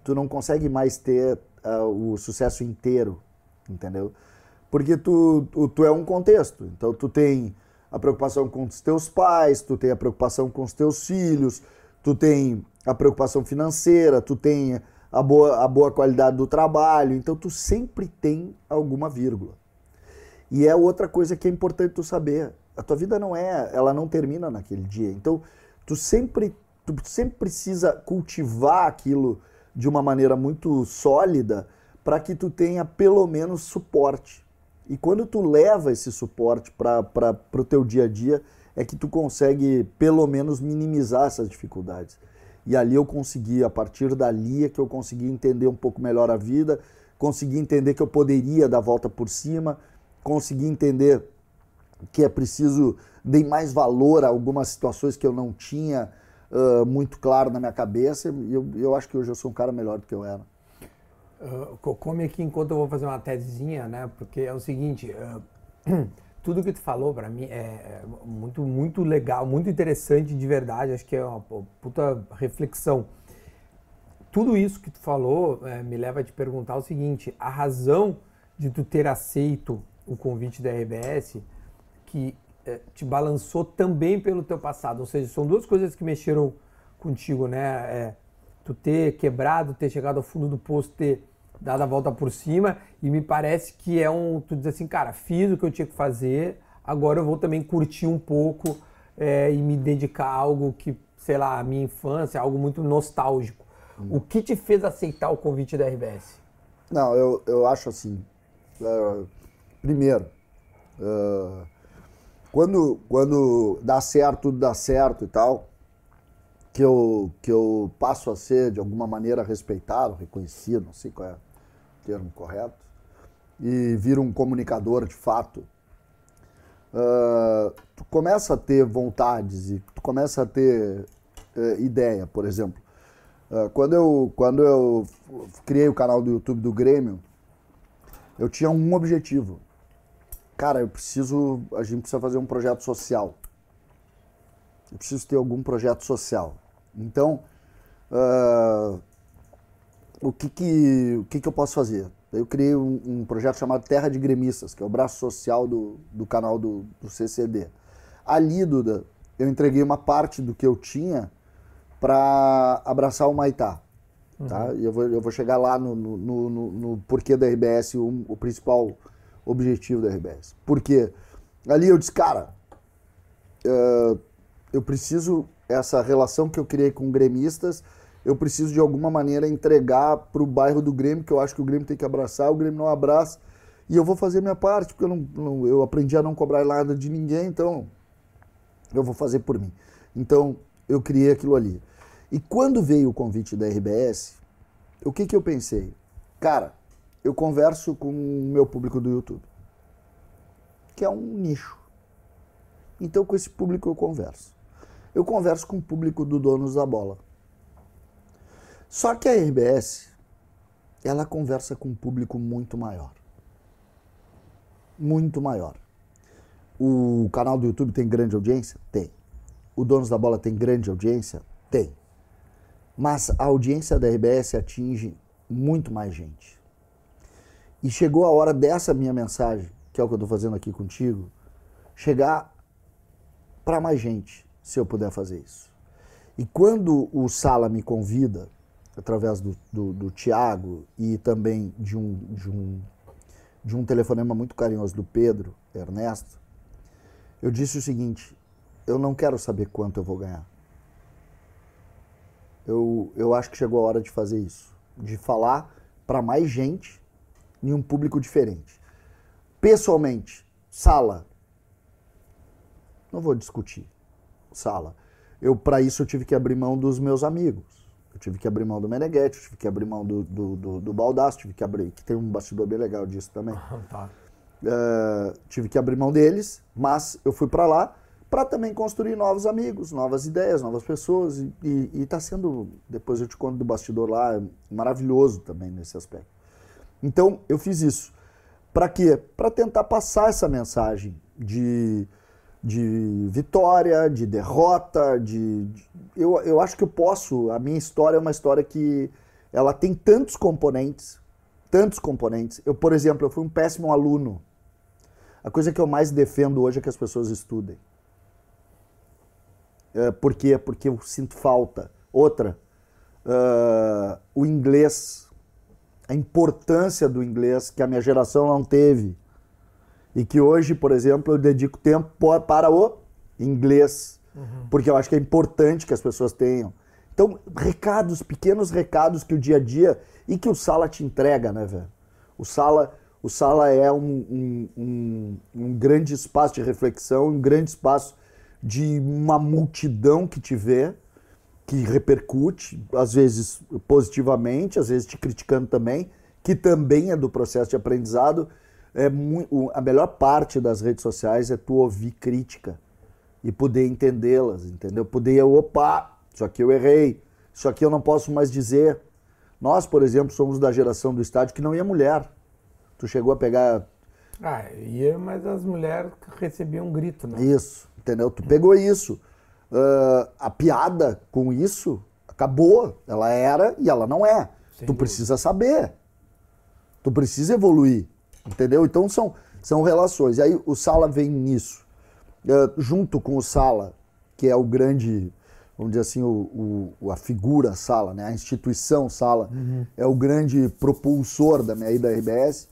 Tu não consegue mais ter ah, o sucesso inteiro, entendeu? Porque tu, tu, tu é um contexto. Então tu tem a preocupação com os teus pais, tu tem a preocupação com os teus filhos, tu tem a preocupação financeira, tu tem a boa, a boa qualidade do trabalho. Então tu sempre tem alguma vírgula. E é outra coisa que é importante tu saber. A tua vida não é, ela não termina naquele dia. Então, tu sempre, tu sempre precisa cultivar aquilo de uma maneira muito sólida para que tu tenha pelo menos suporte. E quando tu leva esse suporte para o teu dia a dia, é que tu consegue pelo menos minimizar essas dificuldades. E ali eu consegui, a partir dali é que eu consegui entender um pouco melhor a vida, consegui entender que eu poderia dar a volta por cima, consegui entender que é preciso dar mais valor a algumas situações que eu não tinha ah, muito claro na minha cabeça. E eu, eu acho que hoje eu sou um cara melhor do que eu era. Uh, co- come aqui enquanto eu vou fazer uma tesezinha, né? Porque é o seguinte, uh, tudo que tu falou pra mim é é muito, muito legal, muito interessante de verdade. Acho que é uma pu- puta reflexão. Tudo isso que tu falou eh, me leva a te perguntar o seguinte: a razão de tu ter aceito o convite da RBS que eh, te balançou também pelo teu passado, ou seja, são duas coisas que mexeram contigo, né? É, tu ter quebrado, ter chegado ao fundo do poço, ter dado a volta por cima, e me parece que é um. Tu diz assim, cara, fiz o que eu tinha que fazer, agora eu vou também curtir um pouco é, e me dedicar a algo que, sei lá, a minha infância, algo muito nostálgico. O que te fez aceitar o convite da RBS? Não, eu, eu acho assim. eh, primeiro, eh, quando, quando dá certo, tudo dá certo e tal, que eu, que eu passo a ser de alguma maneira respeitado, reconhecido, não sei qual é termo correto, e viro um comunicador de fato, eh, tu começa a ter vontades e tu começa a ter eh, ideia, por exemplo. Ah, quando eu, quando eu criei o canal do YouTube do Grêmio, eu tinha um objetivo. Cara, eu preciso, a gente precisa fazer um projeto social. Eu preciso ter algum projeto social. Então, ah, o que que, o que que eu posso fazer? Eu criei um, um projeto chamado Terra de Gremistas, que é o braço social do, do canal do, do CCD. Ali, Duda, eu entreguei uma parte do que eu tinha para abraçar o Maitá. Tá? E eu vou, eu vou chegar lá no, no, no, no- porquê da RBS, o, o principal objetivo da RBS. Porque ali eu disse, cara, eh, eu preciso, essa relação que eu criei com gremistas, eu preciso de alguma maneira entregar para o bairro do Grêmio, que eu acho que o Grêmio tem que abraçar, o Grêmio não abraça. E eu vou fazer minha parte, porque eu, não, não- eu aprendi a não cobrar nada de ninguém, então eu vou fazer por mim. Então, eu criei aquilo ali. E quando veio o convite da RBS, o que, que eu pensei? Cara, eu converso com o meu público do YouTube, que é um nicho. Então, com esse público eu converso. Eu converso com o público do Donos da Bola. Só que a RBS, ela conversa com um público muito maior. Muito maior. O canal do YouTube tem grande audiência? Tem. O Donos da Bola tem grande audiência? Tem. Mas a audiência da RBS atinge muito mais gente. E chegou a hora dessa minha mensagem, que é o que eu estou fazendo aqui contigo, chegar para mais gente, se eu puder fazer isso. E quando o Sala me convida, através do, do, do Tiago e também de um, de, um, de um telefonema muito carinhoso do Pedro Ernesto, eu disse o seguinte: eu não quero saber quanto eu vou ganhar. Eu, eu acho que chegou a hora de fazer isso, de falar para mais gente em um público diferente. Pessoalmente, Sala, não vou discutir. Sala. Eu, para isso, eu tive que abrir mão dos meus amigos. Eu tive que abrir mão do Meneghetti, tive que abrir mão do, do, do, do Baldasso, tive que abrir, que tem um bastidor bem legal disso também. Tá. Eh, tive que abrir mão deles, mas eu fui para lá para também construir novos amigos, novas ideias, novas pessoas. E, e, e tá sendo, depois eu te conto do bastidor lá, maravilhoso também nesse aspecto. Então, eu fiz isso. Para quê? Para tentar passar essa mensagem de, de vitória, de derrota, de, eu, eu acho que eu posso, a minha história é uma história que ela tem tantos componentes, tantos componentes. Eu, por exemplo, eu fui um péssimo aluno. A coisa que eu mais defendo hoje é que as pessoas estudem. É, por quê? Porque eu sinto falta. Outra, ah, o inglês, a importância do inglês que a minha geração não teve. E que hoje, por exemplo, eu dedico tempo po- para o inglês. Porque eu acho que é importante que as pessoas tenham. Então, recados, pequenos recados que o dia a dia e que o Sala te entrega, né, velho? O Sala, o Sala é um, um, um, um grande espaço de reflexão, um grande espaço de uma multidão que te vê, que repercute, às vezes positivamente, às vezes te criticando também, que também é do processo de aprendizado. É mui- o- a melhor parte das redes sociais é tu ouvir crítica e poder entendê-las, entendeu? Poder, opa, isso aqui eu errei, isso aqui eu não posso mais dizer. Nós, por exemplo, somos da geração do estádio que não ia mulher. Tu chegou a pegar Ah, ia, mas as mulheres recebiam um grito, né? isso, entendeu? Tu pegou isso. Ah, a piada com isso acabou. Ela era e ela não é. Sem tu dúvida. precisa saber. Tu precisa evoluir, entendeu? Então são, são relações. E aí o Sala vem nisso. Ah, junto com o Sala, que é o grande, vamos dizer assim, o, o- a figura Sala, né? a instituição Sala, é o grande propulsor da minha ida à RBS.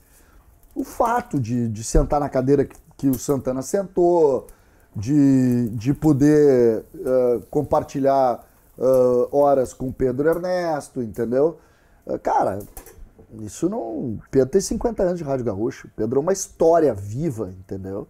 O fato de, de sentar na cadeira que, que o Santana sentou, de, de poder ah, compartilhar ah, horas com o Pedro Ernesto, entendeu? Cara, isso não. Pedro tem 50 anos de Rádio Gaúcho. Pedro é uma história viva, entendeu?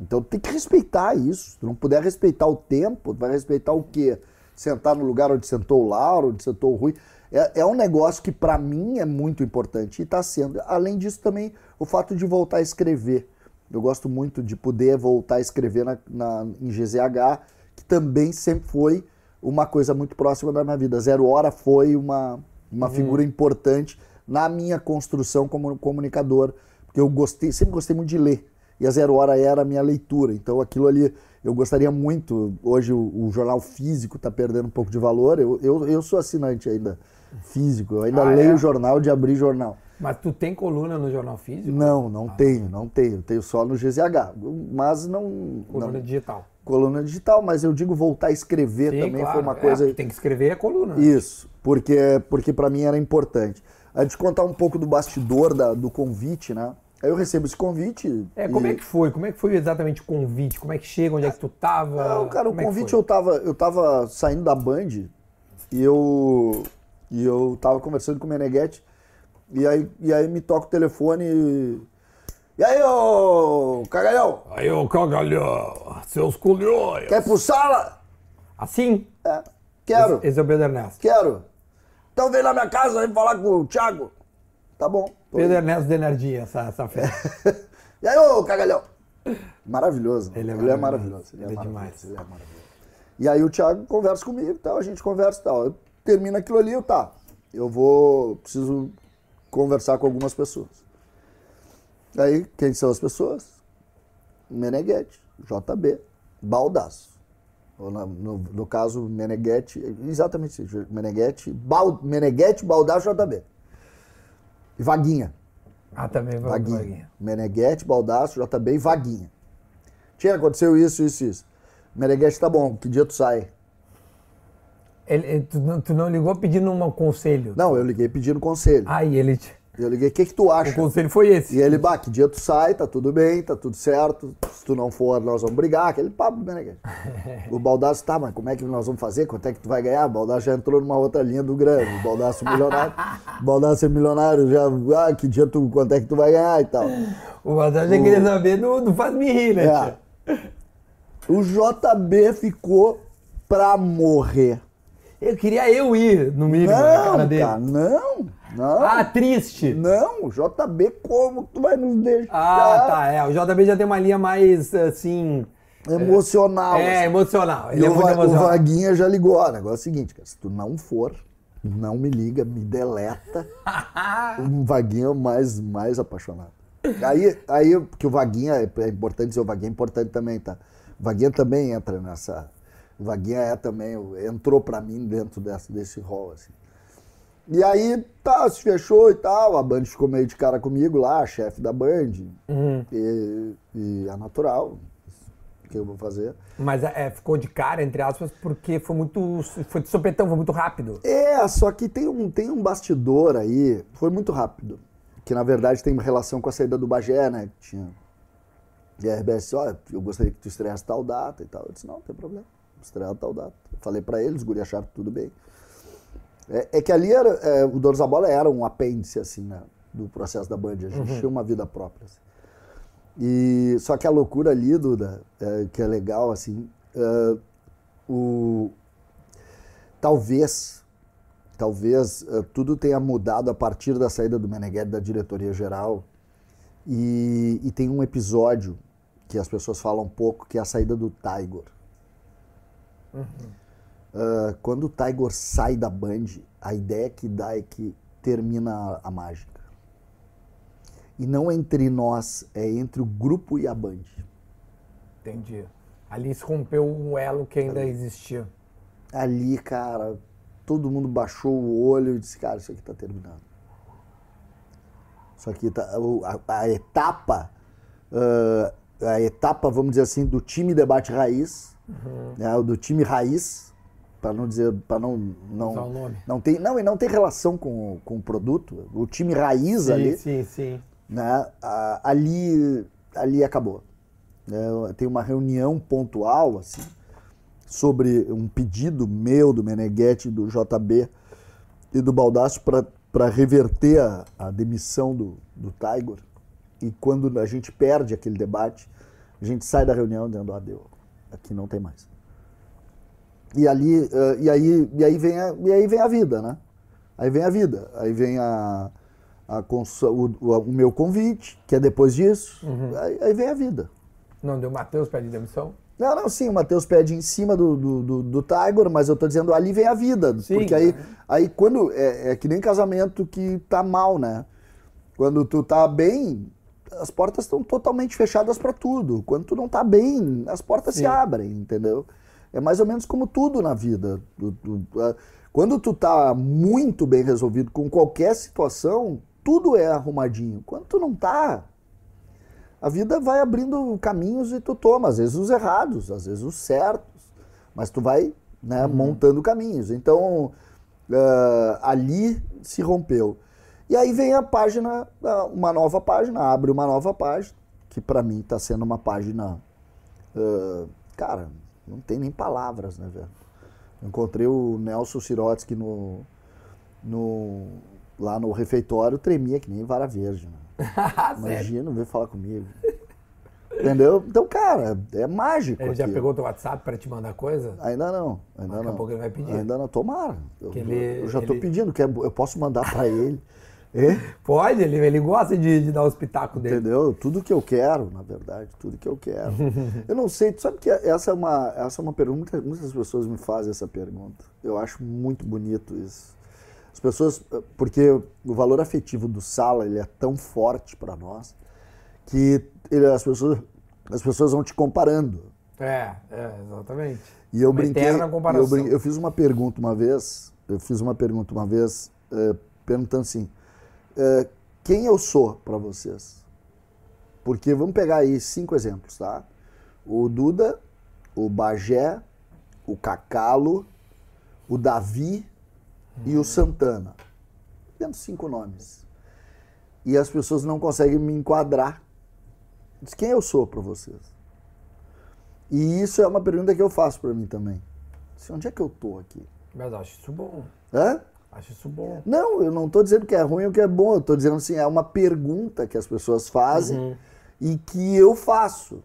Então tem que respeitar isso. Se não puder respeitar o tempo, vai respeitar o quê? Sentar no lugar onde sentou o Lauro, onde sentou o Rui. É, é um negócio que pra mim é muito importante e está sendo. Além disso, também o fato de voltar a escrever. Eu gosto muito de poder voltar a escrever na, na- em GZH, que também sempre foi uma coisa muito próxima da minha vida. Zero Hora foi uma, uma figura importante na minha construção como comunicador, porque eu gostei, sempre gostei muito de ler. E a Zero Hora era a minha leitura. Então aquilo ali eu gostaria muito. Hoje o, o jornal físico está perdendo um pouco de valor. Eu, eu, eu sou assinante ainda físico. Eu ainda Ah, leio é? jornal de abrir jornal. Mas tu tem coluna no Jornal Físico? Não, não tenho, não tenho. Tenho só no GZH. Mas não. Coluna não- digital. coluna digital, mas eu digo voltar a escrever Sim, também claro. foi uma É, coisa. tu tem que escrever a coluna. né? Isso, porque, porque para mim era importante. A gente contar um pouco do bastidor da- do convite, né? Aí eu recebo esse convite. É, como e- é que foi? Como é que foi exatamente o convite? Como é que chega? Onde é que tu tava? Não, cara, o Como é que convite foi? eu tava, eu tava saindo da Band e eu, e eu tava conversando com o Meneghetti e aí, e aí me toca o telefone e, E aí, ô cagalhão, Aí, ô cagalhão, seus culhões. quer pro sala? Assim? É, quero, Esse, esse é o Pedro Ernesto. quero. Então vem na minha casa, vem falar com o Thiago. Tá bom. Pedro. Ernesto de Energia, essa, essa. E aí, ô cagalhão. Maravilhoso. Ele é Ele é maravilhoso. maravilhoso. Ele é maravilhoso, demais. Ele é maravilhoso. E aí o Thiago conversa comigo e tal, a gente conversa e tal. Eu termino aquilo ali, eu tá. Eu vou. Preciso conversar com algumas pessoas. Aí, quem são as pessoas? Meneghetti, JB, Baldaço. Ou na- No, no caso, Meneghetti, exatamente isso. Meneghetti, Bal, Meneghetti, Baldaço, JB. E Vaguinha. Ah, também Vaguinha. Vaguinha. Meneghetti, Baldaço, JB e Vaguinha. Tinha aconteceu isso, isso, isso. Meneghetti, tá bom, que dia tu sai? Ele, tu, não- tu não ligou pedindo um conselho? Não, eu liguei pedindo conselho. Aí ele. te- Eu liguei, o que que tu O acha? conselho foi esse. E ele, bah, que dia tu sai, tá tudo bem, tá tudo certo. Se tu não for, nós vamos brigar. Aquele papo Meneghetti. O Baldaço, tá, mas como é que nós vamos fazer? Quanto é que tu vai ganhar? O Baldaço já entrou numa outra linha do Grêmio. O Baldaço milionário. O Baldaço é milionário, já, ah, que dia tu, quanto é que tu vai ganhar e tal. O Badal já queria saber, não, não faz me rir, né? É. O JB ficou pra morrer. Eu queria eu ir, no mínimo, na cara Não, dele. cara, não, não. Ah, triste. Não, JB, como que tu vai nos deixar? Ah, tá, é. O JB já tem uma linha mais, assim... Emocional. É, assim. emocional. E Ele é o, muito Va- o emocional. Vaguinha já ligou, ó, o negócio é o seguinte, cara, se tu não for, não me liga, me deleta. o Vaguinha é o mais, mais apaixonado. Aí, aí, porque o Vaguinha, é é importante dizer, o Vaguinha é importante também, tá? O Vaguinha também entra nessa... O Vaguinha é também, entrou pra mim dentro dessa, desse rol, assim. E aí, tá, se fechou e tal, a Band ficou meio de cara comigo lá, chefe da Band, Uhum. e, e a natural, o que eu vou fazer. Mas é, ficou de cara, entre aspas, porque foi muito... Foi de sopetão, foi muito rápido. É, só que tem um, tem um bastidor aí, foi muito rápido, que na verdade tem relação com a saída do Bagé, né? que Tinha. E a RBS disse, olha, eu gostaria que tu estreasse tal data e tal. Eu disse, não, não tem problema, estrear tal data. Eu falei pra eles, os guri acharam tudo bem. É, é que ali era, é, o Donos da Bola era um apêndice, assim, né? Do processo da Band. A gente tinha uma vida própria. assim. E, só que a loucura ali, Duda, é, que é legal, assim, é, o, talvez, talvez eh, tudo tenha mudado a partir da saída do Meneghetti da diretoria geral. E, e tem um episódio que as pessoas falam pouco, que é a saída do Tiger. Ah, quando o Tiger sai da Band, a ideia que dá é que termina a, a mágica. E não entre nós, é entre o grupo e a Band. Entendi. Ali se rompeu um elo que ainda existia. ali, cara, todo mundo baixou o olho e disse, cara, isso aqui tá terminando. Isso aqui tá. A, a etapa, ah, a etapa, vamos dizer assim, do time debate raiz, né, o do time raiz, para não dizer, para não. Não, Usar o nome. não tem, não, e não tem relação com, com o produto. O time raiz Sim, ali sim, sim. né, ali, ali acabou. né? Tem uma reunião pontual assim, sobre um pedido meu, do Meneghetti, do JB e do Baldasso para reverter a, a demissão do, do Tiger. E quando a gente perde aquele debate, a gente sai da reunião dizendo, ah, deu, aqui não tem mais. E ali, eh, e aí, e aí vem a, e aí vem a vida, né? Aí vem a vida, aí vem a, a o, o- o meu convite, que é depois disso, aí, aí vem a vida. Não deu Matheus pede demissão? Não, não, sim, o Matheus pede em cima do, do, do, do Tiger, mas eu tô dizendo, ali vem a vida. Sim, porque aí, cara. aí quando. É, é que nem casamento que tá mal, né? Quando tu tá bem, as portas estão totalmente fechadas para tudo. Quando tu não tá bem, as portas se Sim. abrem, entendeu? É mais ou menos como tudo na vida. Quando tu tá muito bem resolvido com qualquer situação, tudo é arrumadinho. Quando tu não tá, a vida vai abrindo caminhos e tu toma, às vezes os errados, às vezes os certos, mas tu vai né, montando caminhos. Então, ah, ali se rompeu. E aí vem a página, uma nova página, abre uma nova página, que para mim está sendo uma página, ah, cara, não tem nem palavras, né, velho? Eu Encontrei o Nelson Sirotsky no, no, lá no refeitório, tremia que nem vara verde, né? Imagina, vem falar comigo. Entendeu? Então, cara, é mágico. Ele já aquilo. pegou teu WhatsApp pra te mandar coisa? Ainda não, ainda Daqui a não. pouco ele vai pedir. Ainda não, tomara. Eu, ele- eu já tô ele- pedindo, que eu posso mandar pra ele. É? Pode, ele, ele gosta de, de dar os pitacos dele. Entendeu? Tudo que eu quero, na verdade, tudo que eu quero. eu não sei, tu sabe que essa é uma, essa é uma pergunta, muitas pessoas me fazem essa pergunta. Eu acho muito bonito isso. As pessoas, porque o valor afetivo do Sala, ele é tão forte para nós, que ele- as, pessoas, as pessoas vão te comparando. É, é, exatamente. E eu Uma brinquei, eu, comparação. brin- eu fiz uma pergunta uma vez, eu fiz uma pergunta uma vez, eh, perguntando assim, eh, quem eu sou para vocês? Porque vamos pegar aí cinco exemplos, tá? O Duda, o Bagé, o Cacalo, o Davi e o Santana. Tendo cinco nomes. E as pessoas não conseguem me enquadrar. Diz quem eu sou para vocês? E isso é uma pergunta que eu faço para mim também. Assim, onde é que eu tô aqui? Mas acho isso bom. Hã? Acho isso bom. Não, eu não estou dizendo que é ruim ou que é bom. Eu estou dizendo assim, é uma pergunta que as pessoas fazem e que eu faço.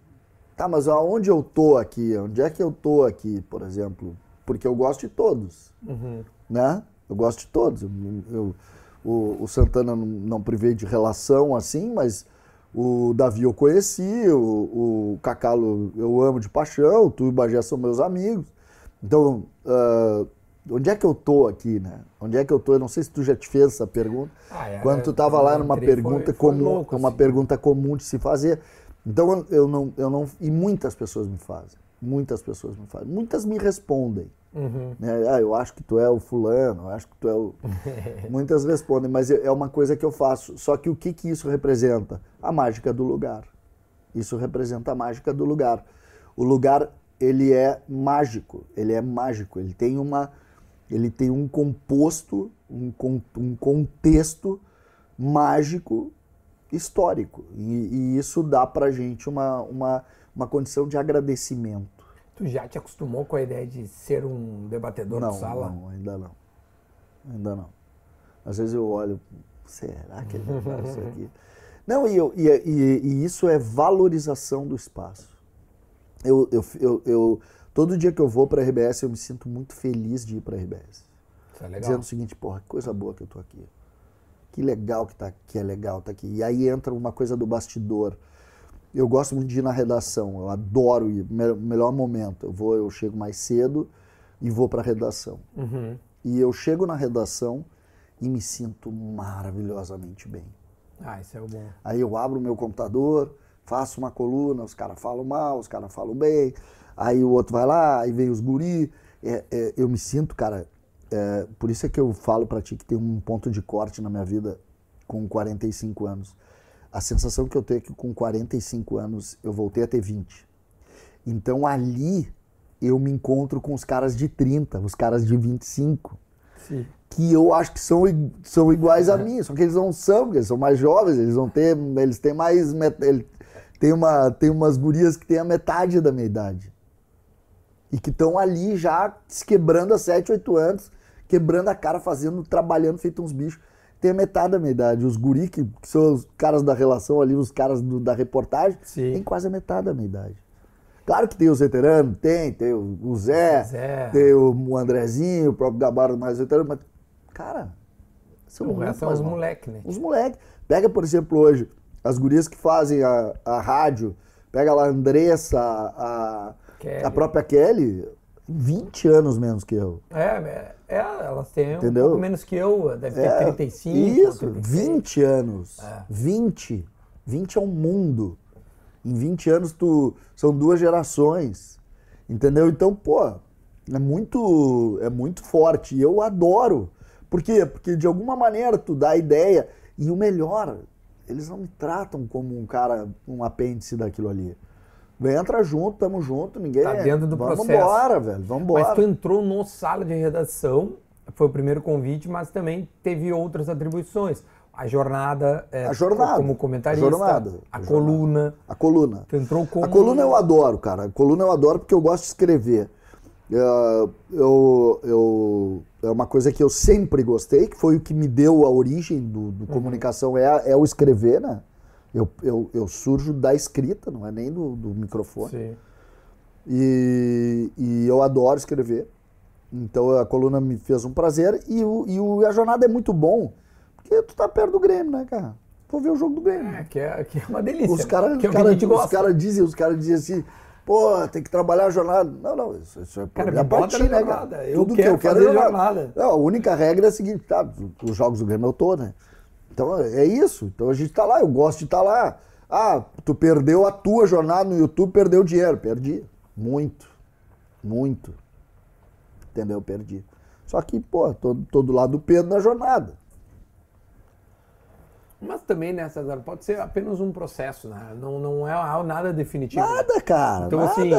Tá, mas aonde eu tô aqui? Onde é que eu tô aqui, por exemplo? Porque eu gosto de todos, né? Eu gosto de todos. Eu, eu- o, o Santana não, não privei de relação assim, mas o Davi eu conheci, o, o Cacalo eu amo de paixão, tu e o Bagé são meus amigos. Então, ah, onde é que eu tô aqui, né? Onde é que eu tô? Eu não sei se tu já te fez essa pergunta. Ah, é, Quando tu tava quando lá numa entrei, pergunta foi- foi comum, louco, uma assim. pergunta comum de se fazer. Então eu- eu não, eu não, e muitas pessoas me fazem, muitas pessoas me fazem, muitas me respondem. Uhum. né? Ah, eu acho que tu é o fulano, eu acho que tu é o. muitas respondem, mas é uma coisa que eu faço. Só que o que que isso representa? A mágica do lugar. Isso representa a mágica do lugar. O lugar ele é mágico, ele é mágico, ele tem uma ele tem um composto, um, um contexto mágico histórico. E, e isso dá pra gente uma, uma, uma condição de agradecimento. Tu já te acostumou com a ideia de ser um debatedor Não, de sala? não, ainda não. Ainda não. Às vezes eu olho, será que ele vai fazer isso aqui? Não, e, eu- e- e- e isso é valorização do espaço. Eu, eu, eu, eu- todo dia que eu vou para a RBS, eu me sinto muito feliz de ir para a RBS. Isso é legal. Dizendo o seguinte, porra, que coisa boa que eu tô aqui. Que legal que, tá, que é legal tá aqui. E aí entra uma coisa do bastidor. Eu gosto muito de ir na redação, eu adoro ir, me- melhor momento. Eu vou, eu chego mais cedo e vou para a redação. Uhum. E eu chego na redação e me sinto maravilhosamente bem. Ah, isso é o bom. Aí eu abro o meu computador, faço uma coluna, os caras falam mal, os caras falam bem, aí o outro vai lá, aí vem os guri. É, é, eu me sinto, cara, é, por isso é que eu falo pra ti que tem um ponto de corte na minha vida com 45 anos. A sensação que eu tenho é que com 45 anos eu voltei a ter 20. Então ali eu me encontro com os caras de 30, os caras de 25 Sim. que eu acho que são, são iguais a mim, só que eles não são, porque eles são mais jovens, eles vão ter, eles têm mais, ele- tem, uma, tem umas gurias que têm a metade da minha idade. E que estão ali já se quebrando há 7, 8 anos, quebrando a cara, fazendo, trabalhando, feito uns bichos. Tem a metade da minha idade. Os guri, que, que são os caras da relação ali, os caras do- da reportagem, Sim. tem quase a metade da minha idade. Claro que tem os veteranos, tem, tem o, Zé, Zé. tem o Andrezinho, o próprio Gabardo mais veterano, mas, cara, são resto os moleques, né? Os moleques. Pega, por exemplo, hoje, as gurias que fazem a, a rádio, pega lá a Andressa, a, Kelly. a própria Kelly, 20 anos menos que eu. É, é, elas têm Entendeu? um pouco menos que eu, deve ter É, 35. Isso, 36. 20 anos. É. 20. 20 é um mundo. Em 20 anos tu são duas gerações. Entendeu? Então, pô, é muito é muito forte e eu adoro. Por quê? Porque de alguma maneira tu dá a ideia e o melhor, eles não me tratam como um cara, um apêndice daquilo ali. Entra junto, tamo junto, ninguém. Tá dentro do vamos processo. embora, velho. Vamos embora. Mas tu entrou no sala de redação, foi o primeiro convite, mas também teve outras atribuições. A jornada, é, A jornada. como comentarista, A jornada. a, A coluna. A coluna. Tu entrou como... A coluna eu adoro, cara. A coluna eu adoro porque eu gosto de escrever. É, eu, eu, é uma coisa que eu sempre gostei, que foi o que me deu a origem do, do comunicação, é, é o escrever, né? Eu, eu, eu surjo da escrita, não é nem do, do microfone. Sim. E, e eu adoro escrever. Então a coluna me fez um prazer e, o, e o, a jornada é muito bom, porque tu tá perto do Grêmio, né, cara? Vou ver o jogo do Grêmio. É, que é, que é uma delícia. Os caras que é cara, os cara dizem, os caras dizem assim, pô, tem que trabalhar a jornada. Não, não, isso, isso é Cara, problema pra ti, né, jornada. cara? Eu Tudo quero que eu quero é jornada. Não, a única regra é a seguinte, tá, os jogos do Grêmio eu tô, né? Então é isso. Então a gente tá lá, eu gosto de estar lá. Ah, tu perdeu a tua jornada no YouTube, perdeu dinheiro. Perdi. Muito. Muito. Entendeu? Perdi. Só que, pô, tô, tô do lado do Pedro na jornada. Mas também, né, César, pode ser apenas um processo, né? Não, não é nada definitivo. Nada, cara. Então, nada. assim,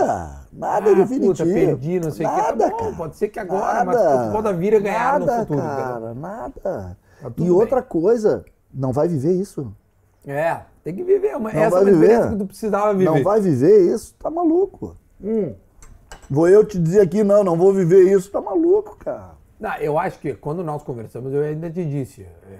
nada ah, definitivo. puta, perdi, não sei o que, tá nada, bom, cara. pode ser que agora, mas Nada. tu pode vir a ganhar no Nada, futuro, Cara, nada. Tá e outra bem. coisa, não vai viver isso. É, tem que viver. Uma, Não essa é vai uma viver. experiência que tu precisava viver. Não vai viver isso, tá maluco. Hum. Vou eu te dizer aqui, não, não vou viver isso, tá maluco, cara. Não, eu acho que quando nós conversamos, eu ainda te disse. é,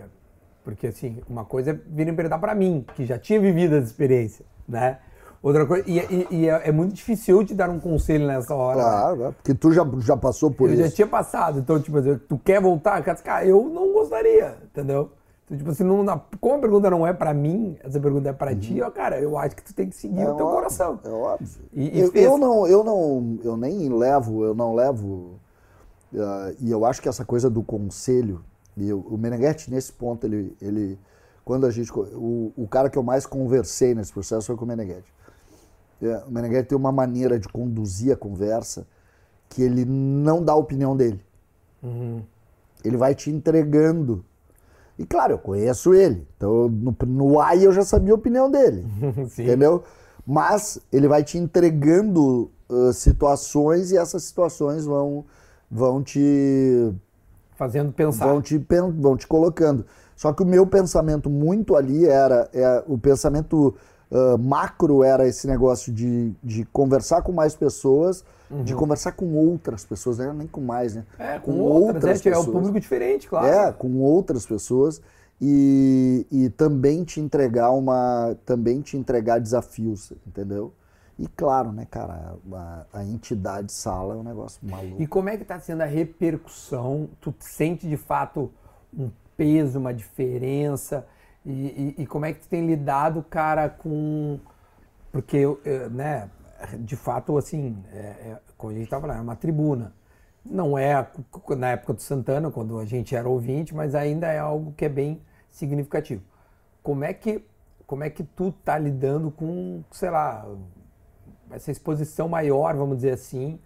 porque, assim, uma coisa é virem perguntar pra mim, que já tinha vivido essa experiência, né? Outra coisa, e, e- e é, é muito difícil eu te dar um conselho nessa hora. Claro, né? porque tu já, já passou por Eu isso. já tinha passado, então, tipo assim, tu quer voltar? Cara, eu não gostaria, entendeu? Então, tipo assim, não, como a pergunta não é pra mim, essa pergunta é pra ti, ó, cara, eu acho que tu tem que seguir É o teu óbvio, coração. É óbvio. E- eu, eu não, eu não, eu nem levo, eu não levo. ah, e eu acho que essa coisa do conselho, e eu- o Meneghetti nesse ponto ele, ele, quando a gente, o, o cara que eu mais conversei nesse processo foi com o Meneghetti. É, o Meneghetti tem uma maneira de conduzir a conversa que ele não dá a opinião dele. Ele vai te entregando. E claro, eu conheço ele. Então, no, no AI eu já sabia a opinião dele. Sim. Entendeu? Mas ele vai te entregando ah, situações e essas situações vão, vão te Fazendo pensar. vão te, vão te colocando. Só que o meu pensamento muito ali era, é, o pensamento ah, macro era esse negócio de, de conversar com mais pessoas, de conversar com outras pessoas, não era nem com mais, né? É, com, outras, né? É um público diferente, claro. É, com outras pessoas e, e também te entregar uma, também te entregar desafios, entendeu? E claro, né, cara, a, a entidade sala é um negócio maluco. E como é que tá sendo a repercussão? Tu sente de fato um peso, uma diferença? E, e- e como é que tu tem lidado, cara, com. Porque, eu, eh, né, de fato, assim, é, é, como a gente estava falando, é uma tribuna. Não é na época do Santana, quando a gente era ouvinte, mas ainda é algo que é bem significativo. Como é que, como é que tu tá lidando com, sei lá, essa exposição maior, vamos dizer assim?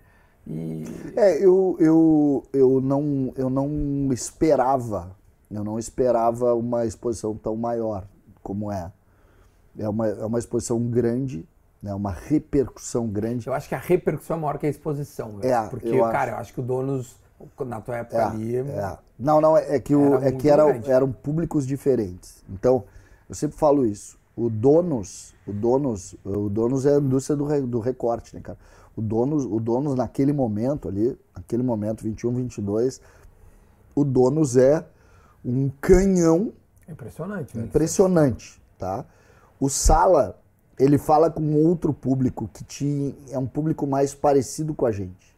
E É, eu, eu, eu, não, eu não esperava, eu não esperava uma exposição tão maior como é. É uma, é uma exposição grande, né, uma repercussão grande. Eu acho que a repercussão é maior que a exposição, velho. É, Porque, eu cara, acho. eu acho que o Donos, na tua época É, ali. é. Não, não, é que, o, Era é que eram, grande. eram públicos diferentes. Então, eu sempre falo isso. O donos, o donos, o donos é a indústria do, do recorte, né, cara? O donos, o donos naquele momento ali, naquele momento 21, 22, o donos é um canhão impressionante, velho. impressionante, tá? O Sala, ele fala com outro público que te, é um público mais parecido com a gente.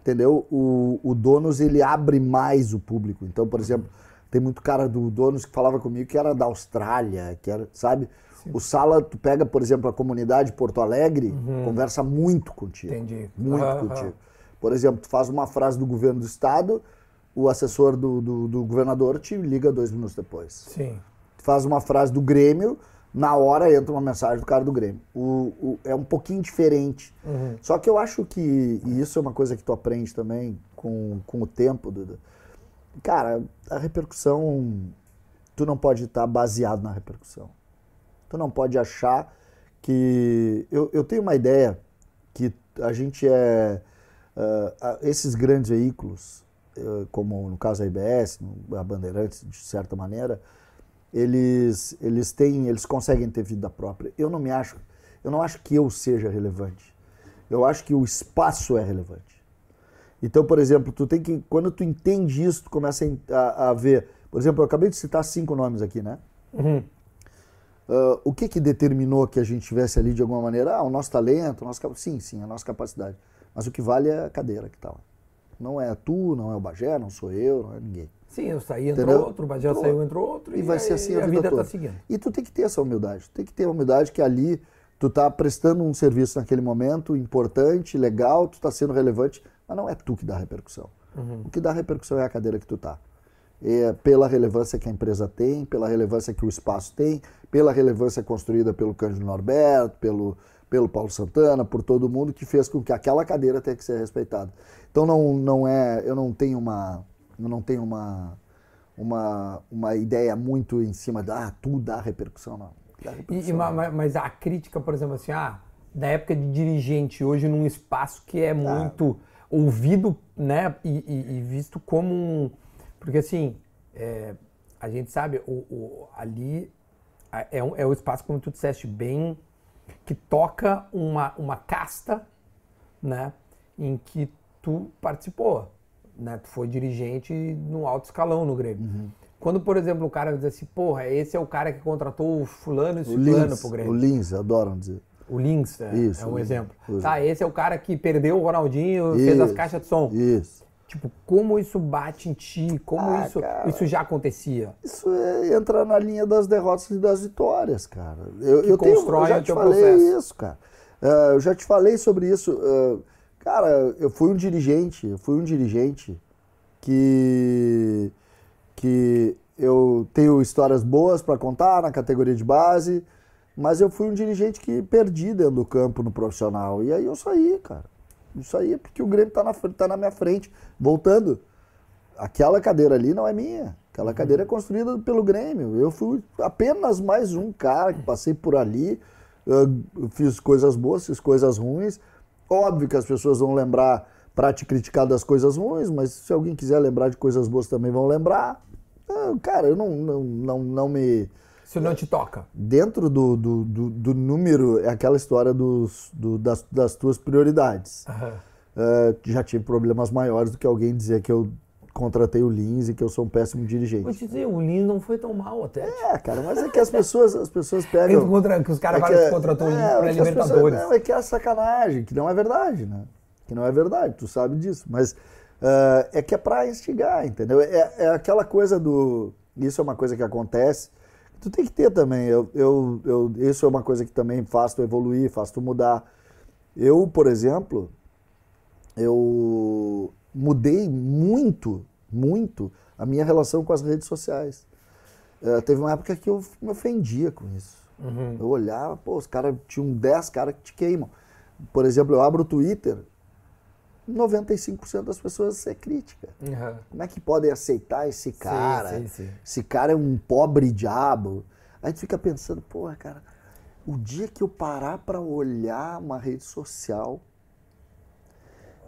Entendeu? O, o Donos, ele abre mais o público. Então, por exemplo, tem muito cara do Donos que falava comigo que era da Austrália, que era, sabe? O Sala, tu pega, por exemplo, a comunidade de Porto Alegre, conversa muito contigo. Entendi. Muito Aham, contigo. Por exemplo, tu faz uma frase do governo do estado, o assessor do, do, do governador te liga dois minutos depois Sim. faz uma frase do Grêmio, na hora entra uma mensagem do cara do Grêmio. O, o- é um pouquinho diferente. Só que eu acho que, e isso é uma coisa que tu aprende também com, com o tempo, Duda. Cara, a repercussão, tu não pode estar baseado na repercussão. Tu não pode achar que. Eu, eu tenho uma ideia que a gente é. ah, esses grandes veículos, como no caso a IBS, a Bandeirantes, de certa maneira, eles, eles têm, eles conseguem ter vida própria. Eu não me acho, eu não acho que eu seja relevante. Eu acho que o espaço é relevante. Então, por exemplo, tu tem que quando tu entende isso, tu começa a a, a ver. Por exemplo, eu acabei de citar cinco nomes aqui, né? Uhum. Ah, o que que determinou que a gente estivesse ali de alguma maneira? Ah, o nosso talento, o nosso, sim, sim, a nossa capacidade. Mas o que vale é a cadeira que tá lá. Não é tu, não é o Bagé, não sou eu, não é ninguém. Sim, eu saí, entrou Entendeu? outro, o Bagé Entrou saiu, entrou outro. E vai ser assim a, a vida, vida toda. tá seguindo. E tu tem que ter essa humildade. Tu tem que ter a humildade que ali tu tá prestando um serviço naquele momento importante, legal, tu tá sendo relevante, mas não é tu que dá repercussão. O que dá repercussão é a cadeira que tu tá. É pela relevância que a empresa tem, pela relevância que o espaço tem, pela relevância construída pelo Cândido Norberto, pelo, pelo Paulo Santana, por todo mundo que fez com que aquela cadeira tenha que ser respeitada. Então não, não é, eu não tenho uma, eu não tenho uma, uma, uma ideia muito em cima da, ah, tu dá repercussão, não. Dá repercussão, e não. ma- mas a crítica, por exemplo, assim, ah, da época de dirigente, hoje num espaço que é muito ouvido, né, e, e- e visto como um... Porque, assim, é, a gente sabe, o, o- ali é, um, é o espaço, como tu disseste bem, que toca uma, uma casta, né, em que tu participou, né, tu foi dirigente no alto escalão no Grêmio. Uhum. Quando, por exemplo, o cara diz assim, porra, esse é o cara que contratou o fulano e O Lins, pro o Grêmio. Lins, adoram dizer. O Lins é, Isso, é o um exemplo. Isso. Tá, esse é o cara que perdeu o Ronaldinho e fez as caixas de som. Isso. Tipo, como isso bate em ti? Como Ah, isso, cara. isso já acontecia? Isso é, entra na linha das derrotas e das vitórias, cara. Eu, Que eu, tenho, eu já te falei processo. isso, cara. Ah, eu já te falei sobre isso. Ah, cara, eu fui um dirigente, eu fui um dirigente que, que eu tenho histórias boas para contar na categoria de base, mas eu fui um dirigente que perdi dentro do campo no profissional. E aí eu saí, cara. Isso aí é porque o Grêmio tá na, tá na minha frente. Voltando, aquela cadeira ali não é minha. Aquela cadeira é construída pelo Grêmio. Eu fui apenas mais um cara que passei por ali, fiz coisas boas, fiz coisas ruins. Óbvio que as pessoas vão lembrar para te criticar das coisas ruins, mas se alguém quiser lembrar de coisas boas também vão lembrar. Ah, Cara, eu não, não, não, não me. Isso não te toca. Dentro do, do, do, do número, é aquela história dos, do- das, das tuas prioridades. Ah, já tive problemas maiores do que alguém dizer que eu contratei o Lins e que eu sou um péssimo dirigente. Vou te dizer, o Lins não foi tão mal até. É, cara, mas é que as pessoas, as pessoas pegam. contra, que os caras é que- contratou o Lins é, pra as pessoas- Libertadores. não, é que é sacanagem, que não é verdade, né? Que não é verdade, tu sabe disso. Mas ah, é que é pra instigar, entendeu? É, é aquela coisa do. Isso é uma coisa que acontece. Tu tem que ter também. Eu, eu, eu, isso é uma coisa que também faz tu evoluir, faz tu mudar. Eu, por exemplo, eu mudei muito, muito a minha relação com as redes sociais. Eh, teve uma época que eu me ofendia com isso. Eu olhava, pô, os caras tinham 10 caras que te queimam. Por exemplo, eu abro o Twitter, 95% das pessoas é crítica. Uhum. Como é que podem aceitar esse cara? sim, sim. Esse cara é um pobre diabo. Aí tu fica pensando, porra, cara, o dia que eu parar pra olhar uma rede social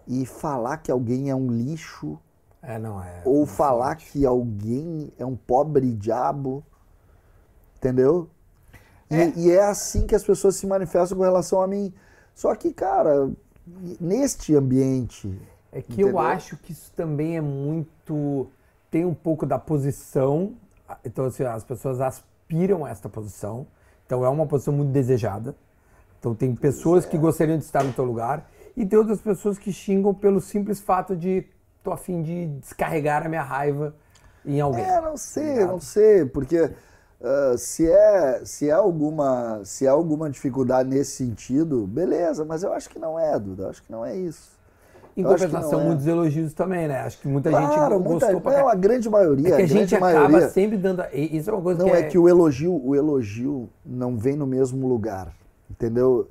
e falar que alguém é um lixo, É, não, é. ou falar que alguém é um pobre diabo, entendeu? E, e é assim que as pessoas se manifestam com relação a mim. Só que, cara, neste ambiente. É que eu entendeu? acho que isso também é muito. Tem um pouco da posição. Então, assim, as pessoas aspiram a esta posição. Então, é uma posição muito desejada. Então, tem pessoas é. que gostariam de estar no teu lugar. E tem outras pessoas que xingam pelo simples fato de tô a fim de descarregar a minha raiva em alguém. É, não sei, Ligado? não sei, porque ah, se, é, se, é alguma, se é alguma dificuldade nesse sentido, beleza, mas eu acho que não é, Duda, acho que não é isso. Em eu compensação, não é. muitos elogios também, né? Acho que muita Claro, gente muita, gostou pra não, a grande maioria, É que a a gente acaba maioria. sempre dando. Isso é uma coisa Não, que é que o elogio, o elogio não vem no mesmo lugar, entendeu?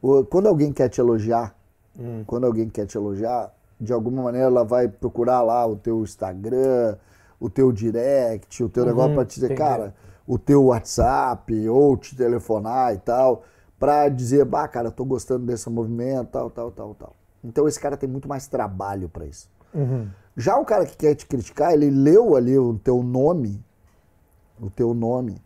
O- quando alguém quer te elogiar, Hum. quando alguém quer te elogiar, de alguma maneira ela vai procurar lá o teu Instagram, o teu direct, o teu negócio para te dizer, entendi. cara, o teu WhatsApp, ou te telefonar e tal, para dizer, bah, cara, tô gostando desse movimento, tal, tal, tal, tal. Então esse cara tem muito mais trabalho para isso. Já o cara que quer te criticar, ele leu ali o teu nome, o teu nome,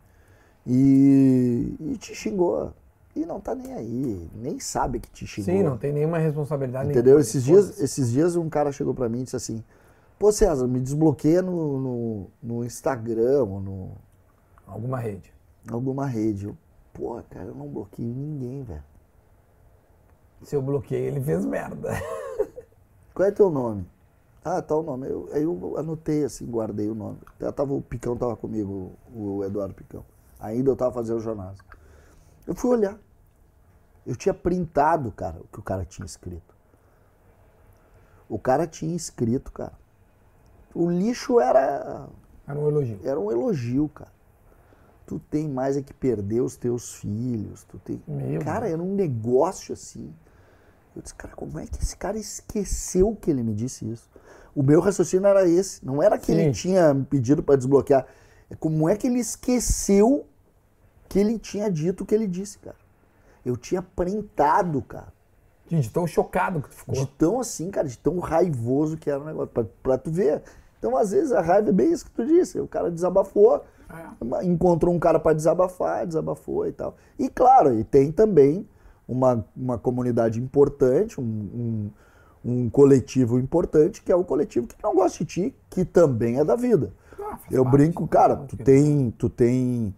e, e te xingou. e não tá nem aí, nem sabe que te xingou. Sim, não tem nenhuma responsabilidade. Entendeu? nenhuma. Esses dias, esses dias um cara chegou pra mim e disse assim: Pô, César, me desbloqueia no, no, no Instagram ou no Alguma rede. alguma rede. Eu, Pô, cara, eu não bloqueio ninguém, velho. Se eu bloqueei, ele fez merda. Qual é teu nome? Ah, tá o nome. Eu, aí eu anotei assim, guardei o nome. Até tava, o Picão tava comigo, o Eduardo Picão. Ainda eu tava fazendo jornada. Eu fui olhar. Eu tinha printado, cara, o que o cara tinha escrito. O cara tinha escrito, cara. O lixo era Era um elogio. era um elogio, cara. Tu tem mais é que perder os teus filhos. Tu tem... Meu cara, era um negócio assim. Eu disse, cara, como é que esse cara esqueceu que ele me disse isso? O meu raciocínio era esse. Não era que Sim. ele tinha me pedido para desbloquear. É como é que ele esqueceu que ele tinha dito o que ele disse, cara. Eu tinha printado, cara. Gente, tão chocado que tu ficou. De tão assim, cara, de tão raivoso que era o negócio, pra, pra tu ver. Então, às vezes, a raiva é bem isso que tu disse. O cara desabafou, encontrou um cara pra desabafar, desabafou e tal. E claro, e tem também uma, uma comunidade importante, um, um, um coletivo importante, que é o coletivo que não gosta de ti, que também é da vida. Ah, Eu parte, brinco, cara, faz tu tem, tu tem,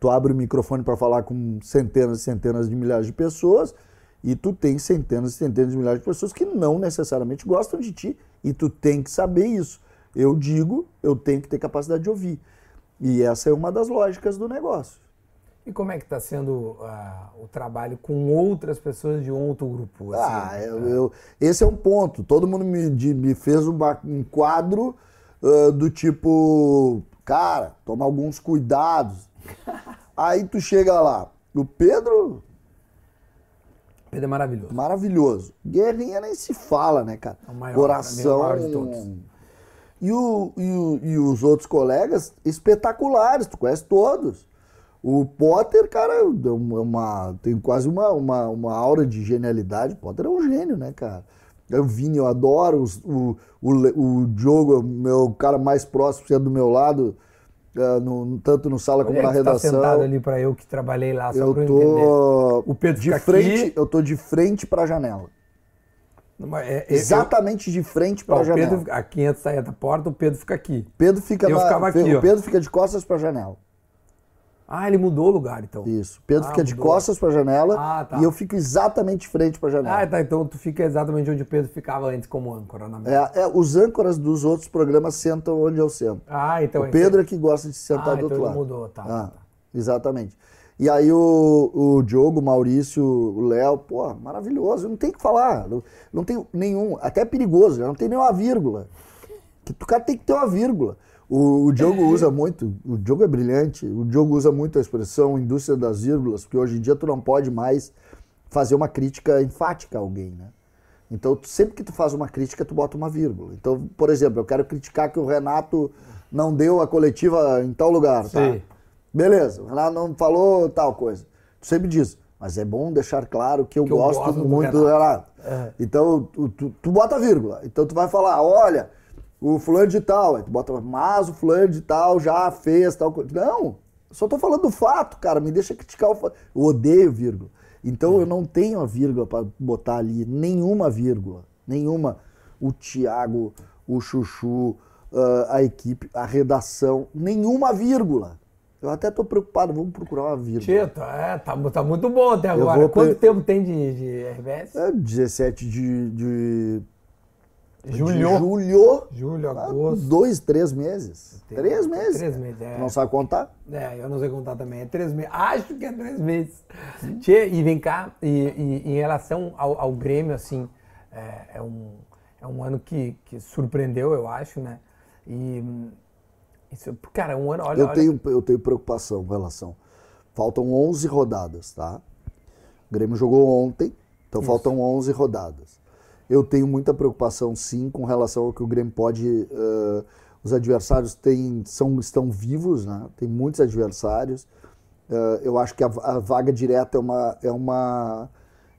tu abre o microfone para falar com centenas e centenas de milhares de pessoas e tu tem centenas e centenas de milhares de pessoas que não necessariamente gostam de ti e tu tem que saber isso. Eu digo, eu tenho que ter capacidade de ouvir. E essa é uma das lógicas do negócio. E como é que está sendo ah, o trabalho com outras pessoas de outro grupo? assim? Ah, eu, eu- esse é um ponto. Todo mundo me, de- me fez uma- um quadro ah, do tipo, cara, toma alguns cuidados. Aí tu chega lá, o Pedro, Pedro é maravilhoso. maravilhoso. Guerrinha nem se fala, né, cara? É o maior, Coração. é o maior de todos. E, o, e, o- e os outros colegas espetaculares, tu conhece todos. O Potter, cara, é uma, tem quase uma, uma, uma aura de genialidade. O Potter é um gênio, né, cara? O Vini, eu adoro. os- O, o, o Diogo, é o meu cara mais próximo, você é do meu lado, ah, no- tanto no sala como Onde é na tá redação. sentado ali para eu que trabalhei lá, só eu pra eu entender. tô O Pedro de frente, aqui. eu tô de frente pra janela. É- é- Exatamente de frente eu- ó, o janela. Pedro, a 500 saía da porta, o Pedro fica aqui. Pedro fica Eu na- ficava aqui, o ó. Pedro fica de costas pra janela. Ah, ele mudou o lugar, então. Isso. Pedro Ah, fica de mudou. costas pra janela Ah, tá. e eu fico exatamente de frente pra janela. Ah, tá. Então tu fica exatamente onde o Pedro ficava antes como âncora na mesa. É, é, os âncoras dos outros programas sentam onde eu sento. Ah, então o Pedro é que gosta de sentar Ah, do outro então lado. ele mudou, tá, Ah, tá, tá. Exatamente. E aí o, o Diogo, o Maurício, o Léo, pô, maravilhoso. Não tem o que falar. Não, não tem nenhum. Até é perigoso, não tem nenhuma vírgula. O cara tem que ter uma vírgula. O, o Diogo usa muito, o Diogo é brilhante, o Diogo usa muito a expressão indústria das vírgulas, porque hoje em dia tu não pode mais fazer uma crítica enfática a alguém, né? Então, sempre que tu faz uma crítica, tu bota uma vírgula. Então, por exemplo, eu quero criticar que o Renato não deu a coletiva em tal lugar, tá? Beleza, o Renato não falou tal coisa. Tu sempre diz, mas é bom deixar claro que eu, Que eu gosto, gosto do muito do Renato. É. Então, tu, tu, tu bota vírgula. Então, tu vai falar, olha, o fulano de tal. Aí tu bota, mas o fulano de tal já fez tal coisa. Não, só tô falando do fato, cara. Me deixa criticar o fato. Eu odeio vírgula. Então, eu não tenho a vírgula para botar ali. Nenhuma vírgula. Nenhuma. O Thiago, o Chuchu, ah, a equipe, a redação. Nenhuma vírgula. Eu até tô preocupado. Vamos procurar uma vírgula. Tito, é, tá, tá muito bom até agora. Quanto tempo tem de, de RBS? É 17 de, de, de Julho. julho. Julho, Ah, agosto. Dois, três meses. Três meses. três meses, é. Não sabe contar? É, eu não sei contar também. É três meses. Acho que é três meses. Tchê, e vem cá, e, e- em relação ao, ao Grêmio, assim, é, é um, é um ano que, que surpreendeu, eu acho, né? E. Isso, cara, um ano. Olha, eu, olha, tenho, eu tenho preocupação com relação. Faltam 11 rodadas, tá? O Grêmio jogou ontem, então faltam 11 rodadas. Eu tenho muita preocupação, sim, com relação ao que o Grêmio pode. eh, os adversários têm, são, estão vivos, né? Tem muitos adversários. Eh, eu acho que a, a vaga direta é uma. É uma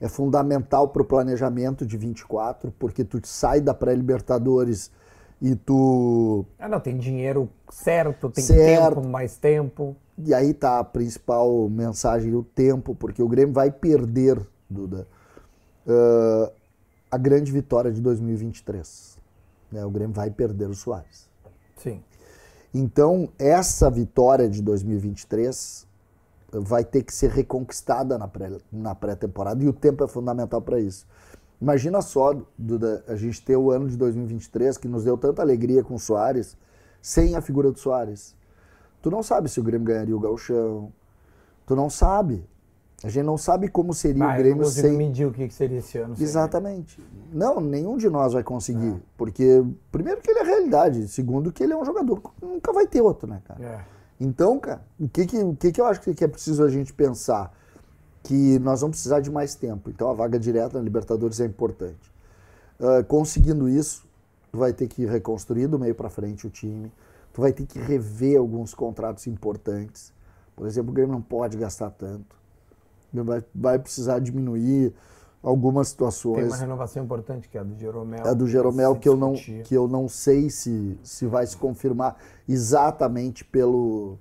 é fundamental para o planejamento de 24, porque tu sai da pré-Libertadores e tu Ah, não, tem dinheiro certo, tem Certo. tempo, mais tempo. e aí tá a principal mensagem, o tempo, porque o Grêmio vai perder, Duda, uh, a grande vitória de 2023. Né? O Grêmio vai perder o Soares. Sim. Então, essa vitória de 2023 vai ter que ser reconquistada na pré- na pré-temporada e o tempo é fundamental para isso. Imagina só, Duda, a gente ter o ano de 2023 que nos deu tanta alegria com o Soares, sem a figura do Soares. Tu não sabe se o Grêmio ganharia o Gauchão. Tu não sabe. A gente não sabe como seria Ah, o eu não Grêmio sem. medir o que seria esse ano. Exatamente. Não, nenhum de nós vai conseguir. É. Porque, primeiro, que ele é realidade. Segundo, que ele é um jogador que nunca vai ter outro, né, cara? É. Então, cara, o que que, o que que eu acho que é preciso a gente pensar? Que nós vamos precisar de mais tempo. Então, a vaga direta na Libertadores é importante. Ah, conseguindo isso, tu vai ter que reconstruir do meio para frente o time. Tu vai ter que rever alguns contratos importantes. Por exemplo, o Grêmio não pode gastar tanto. Vai, vai precisar diminuir algumas Tem uma situações. renovação importante que é a do Jeromel. A do Jeromel que eu não, que eu não sei se, se vai se confirmar exatamente pelo,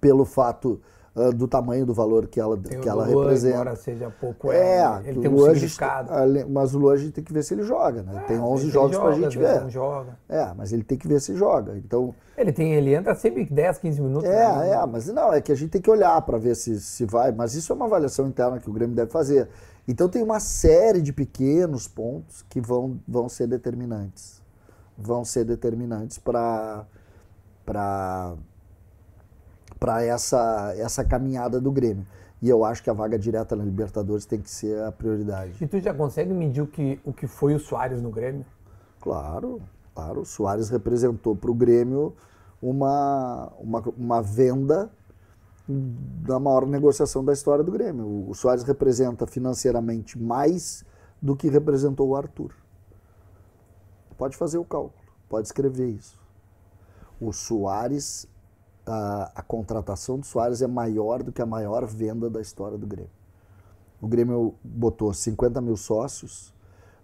pelo fato ah, do tamanho do valor que ela, Tem que ela do Luan, representa. Embora seja pouco, É, é, ele tem um Luan, significado. ale- mas o Luan a gente tem que ver se ele joga, né? tem Às 11 vezes ele jogos pra joga, gente ver. Não joga. É, mas ele tem que ver se joga. Então, Ele, tem, ele entra sempre 10, 15 minutos. né? é, é, mas não, é que a gente tem que olhar para ver se, se vai, mas isso é uma avaliação interna que o Grêmio deve fazer. Então tem uma série de pequenos pontos que vão, vão ser determinantes. Vão ser determinantes para para para essa essa caminhada do Grêmio. E eu acho que a vaga direta na Libertadores tem que ser a prioridade. E tu já consegue medir o que, o que foi o Soares no Grêmio? Claro, claro. O Soares representou para o Grêmio uma, uma, uma venda da maior negociação da história do Grêmio. O, Soares representa financeiramente mais do que representou o Arthur. Pode fazer o cálculo, pode escrever isso. O Soares, a, a contratação do Soares é maior do que a maior venda da história do Grêmio. O Grêmio botou 50 mil sócios,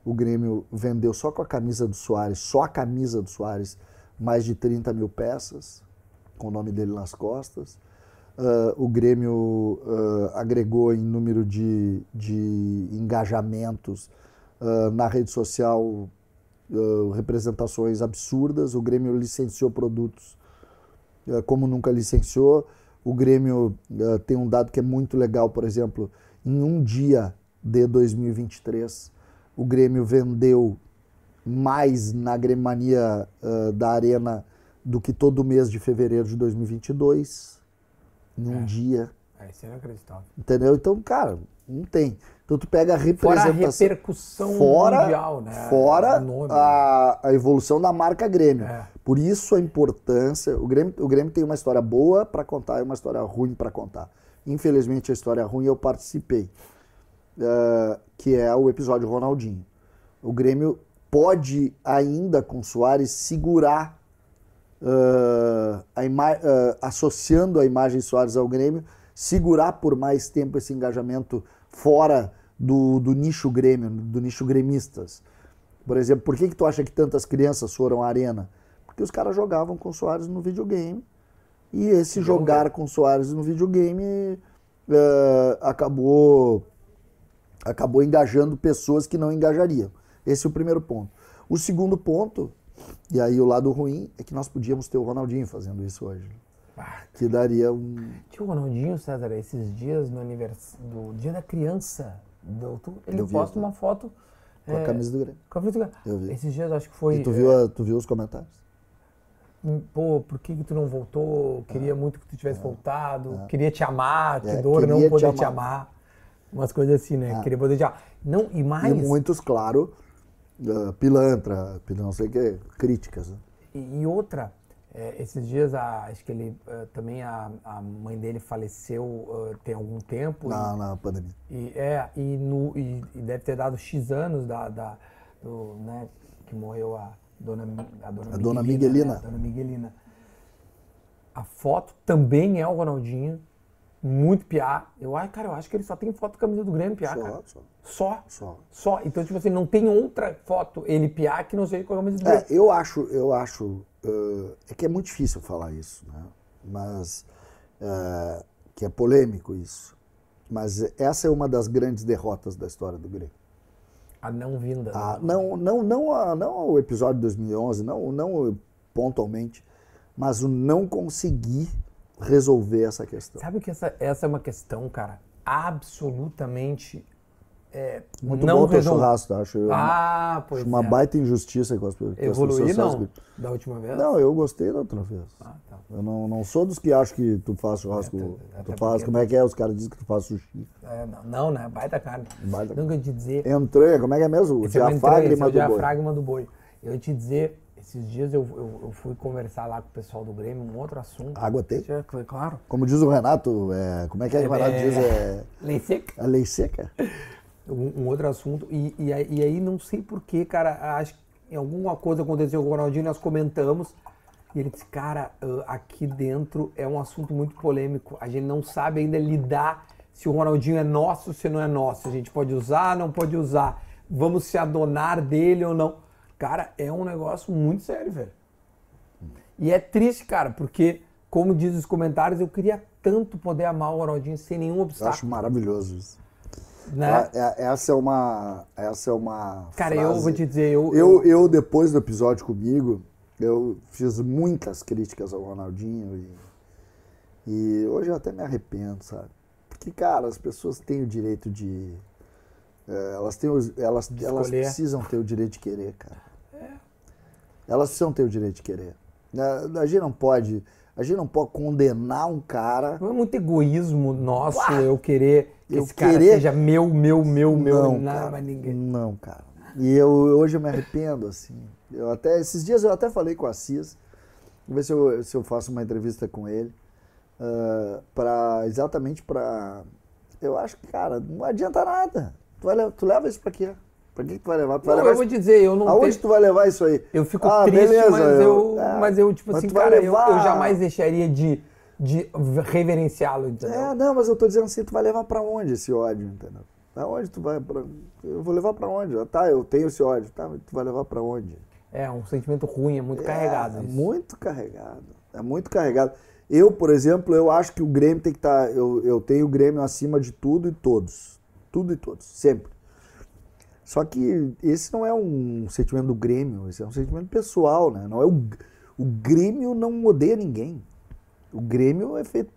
o Grêmio vendeu só com a camisa do Soares, só a camisa do Soares, mais de 30 mil peças, com o nome dele nas costas. Ah, o Grêmio ah, agregou em número de, de engajamentos ah, na rede social representações absurdas. O Grêmio licenciou produtos como nunca licenciou. O Grêmio eh, tem um dado que é muito legal, por exemplo, em um dia de 2023, o Grêmio vendeu mais na Grêmio-Mania eh, da Arena do que todo mês de fevereiro de 2022, num dia, É, isso é inacreditável. entendeu? Então, cara, não tem. Então tu pega a Fora a representação repercussão fora, mundial, né? Fora O nome, a, a evolução da marca Grêmio. É. Por isso a importância. O Grêmio, o Grêmio tem uma história boa para contar e uma história ruim para contar. Infelizmente, a história ruim eu participei, eh, que é o episódio Ronaldinho. O Grêmio pode ainda, com Soares, segurar, eh, a eh, associando a imagem Soares ao Grêmio, segurar por mais tempo esse engajamento fora do, do nicho Grêmio, do nicho gremistas. Por exemplo, por que, que tu acha que tantas crianças foram à arena? Porque os caras jogavam com Soares no videogame. E esse jogar com Soares no videogame eh, acabou, acabou engajando pessoas que não engajariam. Esse é o primeiro ponto. O segundo ponto, e aí o lado ruim, é que nós podíamos ter o Ronaldinho fazendo isso hoje. Ah, Que daria um. tinha o Ronaldinho, César, esses dias no aniversário do Dia da Criança. do- ele vi, posta uma foto. Com a é, camisa do Grêmio. com a camisa do Grêmio. Eu vi. Esses dias acho que foi. E tu é, viu, a- tu viu os comentários? Pô, por que, que tu não voltou? Queria muito que tu tivesse voltado. Queria te amar, que É, dor não queria te poder te amar. amar. Umas coisas assim, né? Queria poder te amar. Não, e E mais. muitos, claro, eh, pilantra, pil- não sei o que, críticas. Né? E, e outra, é, esses dias, a- acho que ele eh, também a, a mãe dele faleceu eh, tem algum tempo. Na, na pandemia. E, é, e, no, e, e deve ter dado X anos da, da, do, né, que morreu a dona, a dona, A dona Miguelina. Miguelina. né, a dona Miguelina. A foto também é o Ronaldinho, muito piá. Eu, ai, cara, eu acho que ele só tem foto camisa do Grêmio, piá, Só, cara. só. Só. Só. Só. Então, tipo assim, não tem outra foto, ele piá, que não seja com a camisa do É, Grêmio. eu acho, eu acho, eh, é que é muito difícil falar isso, né? Mas é, que é polêmico isso. Mas essa é uma das grandes derrotas da história do Grêmio. A não vinda. Ah, não, não, não, a, não o episódio de 2011, não, não pontualmente, mas o não conseguir resolver essa questão. Sabe que essa, essa é uma questão, cara, absolutamente é, Muito não bom o teu resol- churrasco, tá? acho, eu- Ah, pois acho uma é. baita injustiça com as, pe- com as Evoluir pessoas. não, da última vez? Não, eu gostei da outra vez. Ah, tá. Eu não, não sou dos que acham que tu faz churrasco. Até- até tu faz, como é que é? Os caras dizem que tu faz sushi. É, não, não, né? Baita carne. Baita Nunca ia te dizer. Entranha, como é que é mesmo? O Esse é o diafragma é o do boi. diafragma do boi. Eu ia te dizer, esses dias eu, eu, eu fui conversar lá com o pessoal do Grêmio, um outro assunto. Água tem? É, Claro. Como diz o Renato, é, como é que é que o Renato É- diz? É, Lei seca. a lei seca? Um, um outro assunto. E, e, aí- e aí não sei porquê, cara, acho que alguma coisa aconteceu com o Ronaldinho, nós comentamos. E ele disse, cara, aqui dentro é um assunto muito polêmico. A gente não sabe ainda lidar se o Ronaldinho é nosso ou se não é nosso. A gente pode usar, não pode usar. Vamos se adonar dele ou não. Cara, é um negócio muito sério, velho. E é triste, cara, porque, como diz os comentários, eu queria tanto poder amar o Ronaldinho sem nenhum Eu obstáculo. acho maravilhoso isso. Né? Ah, é- Essa é uma. Essa é uma. Cara, eu frase- vou te dizer, eu- eu, eu, depois do episódio comigo, eu fiz muitas críticas ao Ronaldinho e, e hoje eu até me arrependo, sabe? Porque, cara, as pessoas têm o direito de. é, elas, têm os- elas, elas precisam ter o direito de querer, cara. Elas precisam ter o direito de querer. A, a gente não pode. A gente não pode condenar um cara. Não é muito egoísmo nosso eu querer que Eu esse cara querer- seja meu, meu, meu, meu, não, não, cara, ninguém. Não, cara. E eu hoje eu me arrependo, assim. Eu até, esses dias eu até falei com o Assis, vou ver se eu, se eu faço uma entrevista com ele, ah, pra, exatamente para Eu acho que, cara, não adianta nada. Tu, vai, tu leva isso pra quê? Pra que tu vai levar? Tu vai Não, levar eu vou dizer, eu não Aonde tenho- tu vai levar isso aí? Eu fico Ah, triste, beleza, mas, eu, é, mas eu, tipo mas assim, cara, eu, levar- eu jamais deixaria de, de reverenciá-lo, entendeu? É, não, mas eu tô dizendo assim, tu vai levar pra onde esse ódio, entendeu? Aonde tu vai pra... Eu vou levar pra onde? Ah, Tá, eu tenho esse ódio, tá, mas tu vai levar pra onde? É, um sentimento ruim, é muito carregado É, isso. muito carregado. É muito carregado. Eu, por exemplo, eu acho que o Grêmio tem que estar. eu, eu tenho o Grêmio acima de tudo e todos. Tudo e todos, sempre. Só que esse não é um sentimento do Grêmio, esse é um sentimento pessoal, né? Não é o, o Grêmio não odeia ninguém. O Grêmio é feito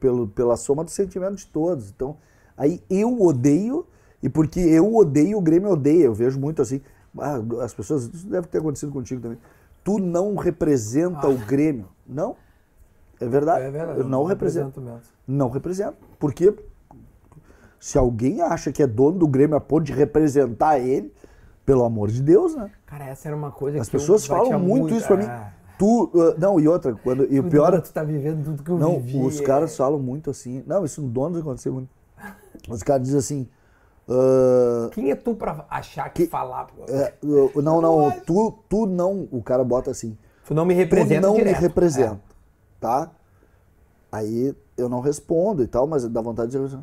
pelo, pela soma do sentimento de todos. Então, aí eu odeio, e porque eu odeio, o Grêmio odeia. Eu vejo muito assim. ah, as pessoas, isso deve ter acontecido contigo também. Tu não representa o Grêmio. Não. É verdade. É verdade. Eu não represento. represento mesmo. Não represento. Porque se alguém acha que é dono do Grêmio a ponto de representar ele, pelo amor de Deus, né? Cara, essa era uma coisa As que pessoas falam muito isso pra mim. é. Tu, uh, não, e outra, quando, e o pior é tu tá vivendo tudo que eu não, vivi. os é. caras falam muito assim. Não, isso no dono aconteceu muito. Os caras dizem assim. ah, Quem é tu pra achar que, falar? é, eu- não, não, tu, tu não. O cara bota assim. Tu não me Tu representa não direto. me representa. Tá? Aí eu não respondo e tal, mas dá vontade de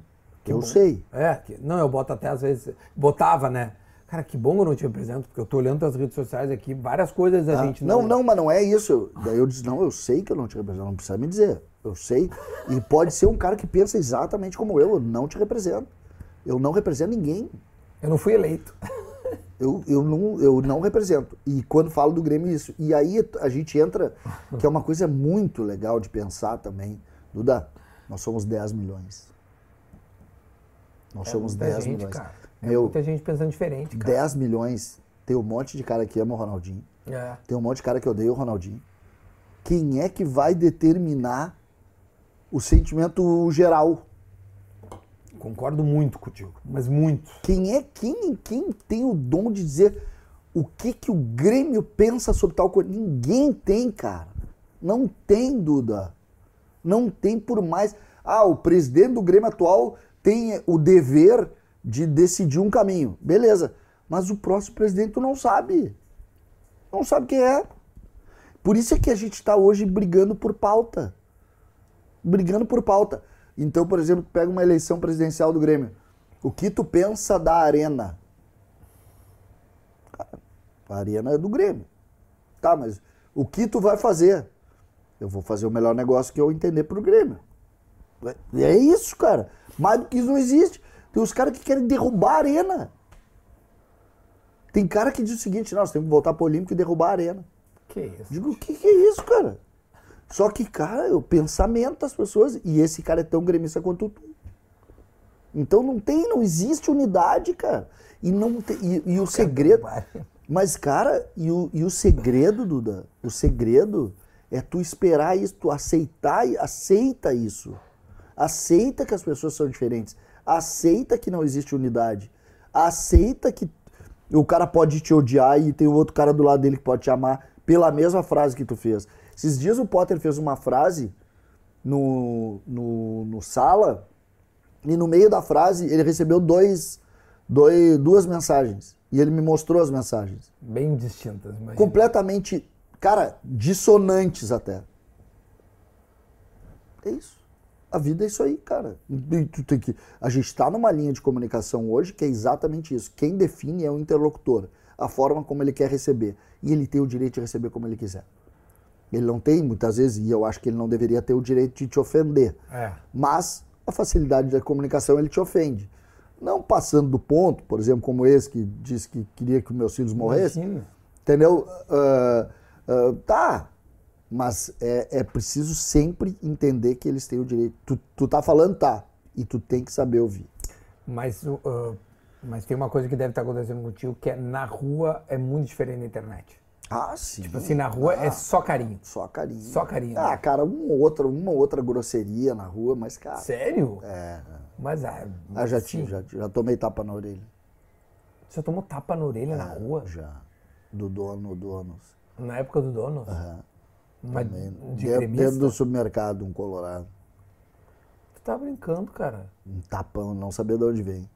dizer. Eu sei. É, que- não, eu boto até às vezes, botava, né? Cara, que bom que eu não te represento, porque eu tô olhando as redes sociais aqui, várias coisas a Ah, gente não, não, mas não é isso. Daí eu disse, não, eu sei que eu não te represento, não precisa me dizer. Eu sei. E pode ser um cara que pensa exatamente como eu, eu não te represento. Eu não represento ninguém. Eu não fui eleito. Eu, eu, não, eu não represento. E quando falo do Grêmio, isso. E aí a gente entra, que é uma coisa muito legal de pensar também. Duda, nós somos 10 milhões. Nós somos É muita 10 gente, milhões. cara. É Meu, muita gente pensando diferente, cara. 10 milhões, tem um monte de cara que ama o Ronaldinho. É. Tem um monte de cara que odeia o Ronaldinho. Quem é que vai determinar o sentimento geral? Concordo muito contigo, mas muito. Quem é quem, quem tem o dom de dizer o que que o Grêmio pensa sobre tal coisa? Ninguém tem, cara. Não tem, Duda. Não tem por mais. Ah, o presidente do Grêmio atual tem o dever de decidir um caminho. Beleza. Mas o próximo presidente tu não sabe. Não sabe quem é. Por isso é que a gente está hoje brigando por pauta. Brigando por pauta. Então, por exemplo, pega uma eleição presidencial do Grêmio. O que tu pensa da arena? Cara, a arena é do Grêmio. Tá, mas o que tu vai fazer? Eu vou fazer o melhor negócio que eu entender pro Grêmio. É isso, cara. Mais do que isso não existe. Tem os caras que querem derrubar a arena. Tem cara que diz o seguinte, nós temos que voltar pro Olímpico e derrubar a arena. Que isso? Digo, o que, que é isso, cara? Só que, cara, é o pensamento das pessoas, e esse cara é tão gremista quanto tu. Então não tem, não existe unidade, cara. E, não tem, e, e o segredo. Mas, cara, e o, e o segredo, Duda? O segredo é tu esperar isso, tu aceitar, aceita isso. Aceita que as pessoas são diferentes. Aceita que não existe unidade. Aceita que o cara pode te odiar e tem o outro cara do lado dele que pode te amar pela mesma frase que tu fez. Esses dias o Potter fez uma frase no, no, no sala e no meio da frase ele recebeu dois, dois, duas mensagens. E ele me mostrou as mensagens. Bem distintas, imagina. Completamente, cara, dissonantes até. É isso. A vida é isso aí, cara. E tu tem que... A gente está numa linha de comunicação hoje que é exatamente isso. Quem define é o interlocutor. A forma como ele quer receber. E ele tem o direito de receber como ele quiser. Ele não tem, muitas vezes, e eu acho que ele não deveria ter o direito de te ofender. É. Mas a facilidade da comunicação ele te ofende. Não passando do ponto, por exemplo, como esse que disse que queria que os meus filhos morressem. Entendeu? Ah, ah, tá. Mas é, é preciso sempre entender que eles têm o direito. Tu, tu tá falando, tá. E tu tem que saber ouvir. Mas, ah, mas tem uma coisa que deve estar acontecendo contigo, que é na rua é muito diferente da internet. Ah, sim. Tipo assim, na rua é só carinho. Só carinho. Só carinho, Ah, né? cara, uma ou outra, uma ou outra grosseria na rua, mas, cara. Sério? É. Mas ah, Ah, já, sim. tive, já, já tomei tapa na orelha. Você tomou tapa na orelha na rua? Já. Do dono, donos. Na época do dono? Aham. Mas Também. de Dentro, do supermercado, um colorado. Tu tá brincando, cara. Um tapão, não sabia de onde vem.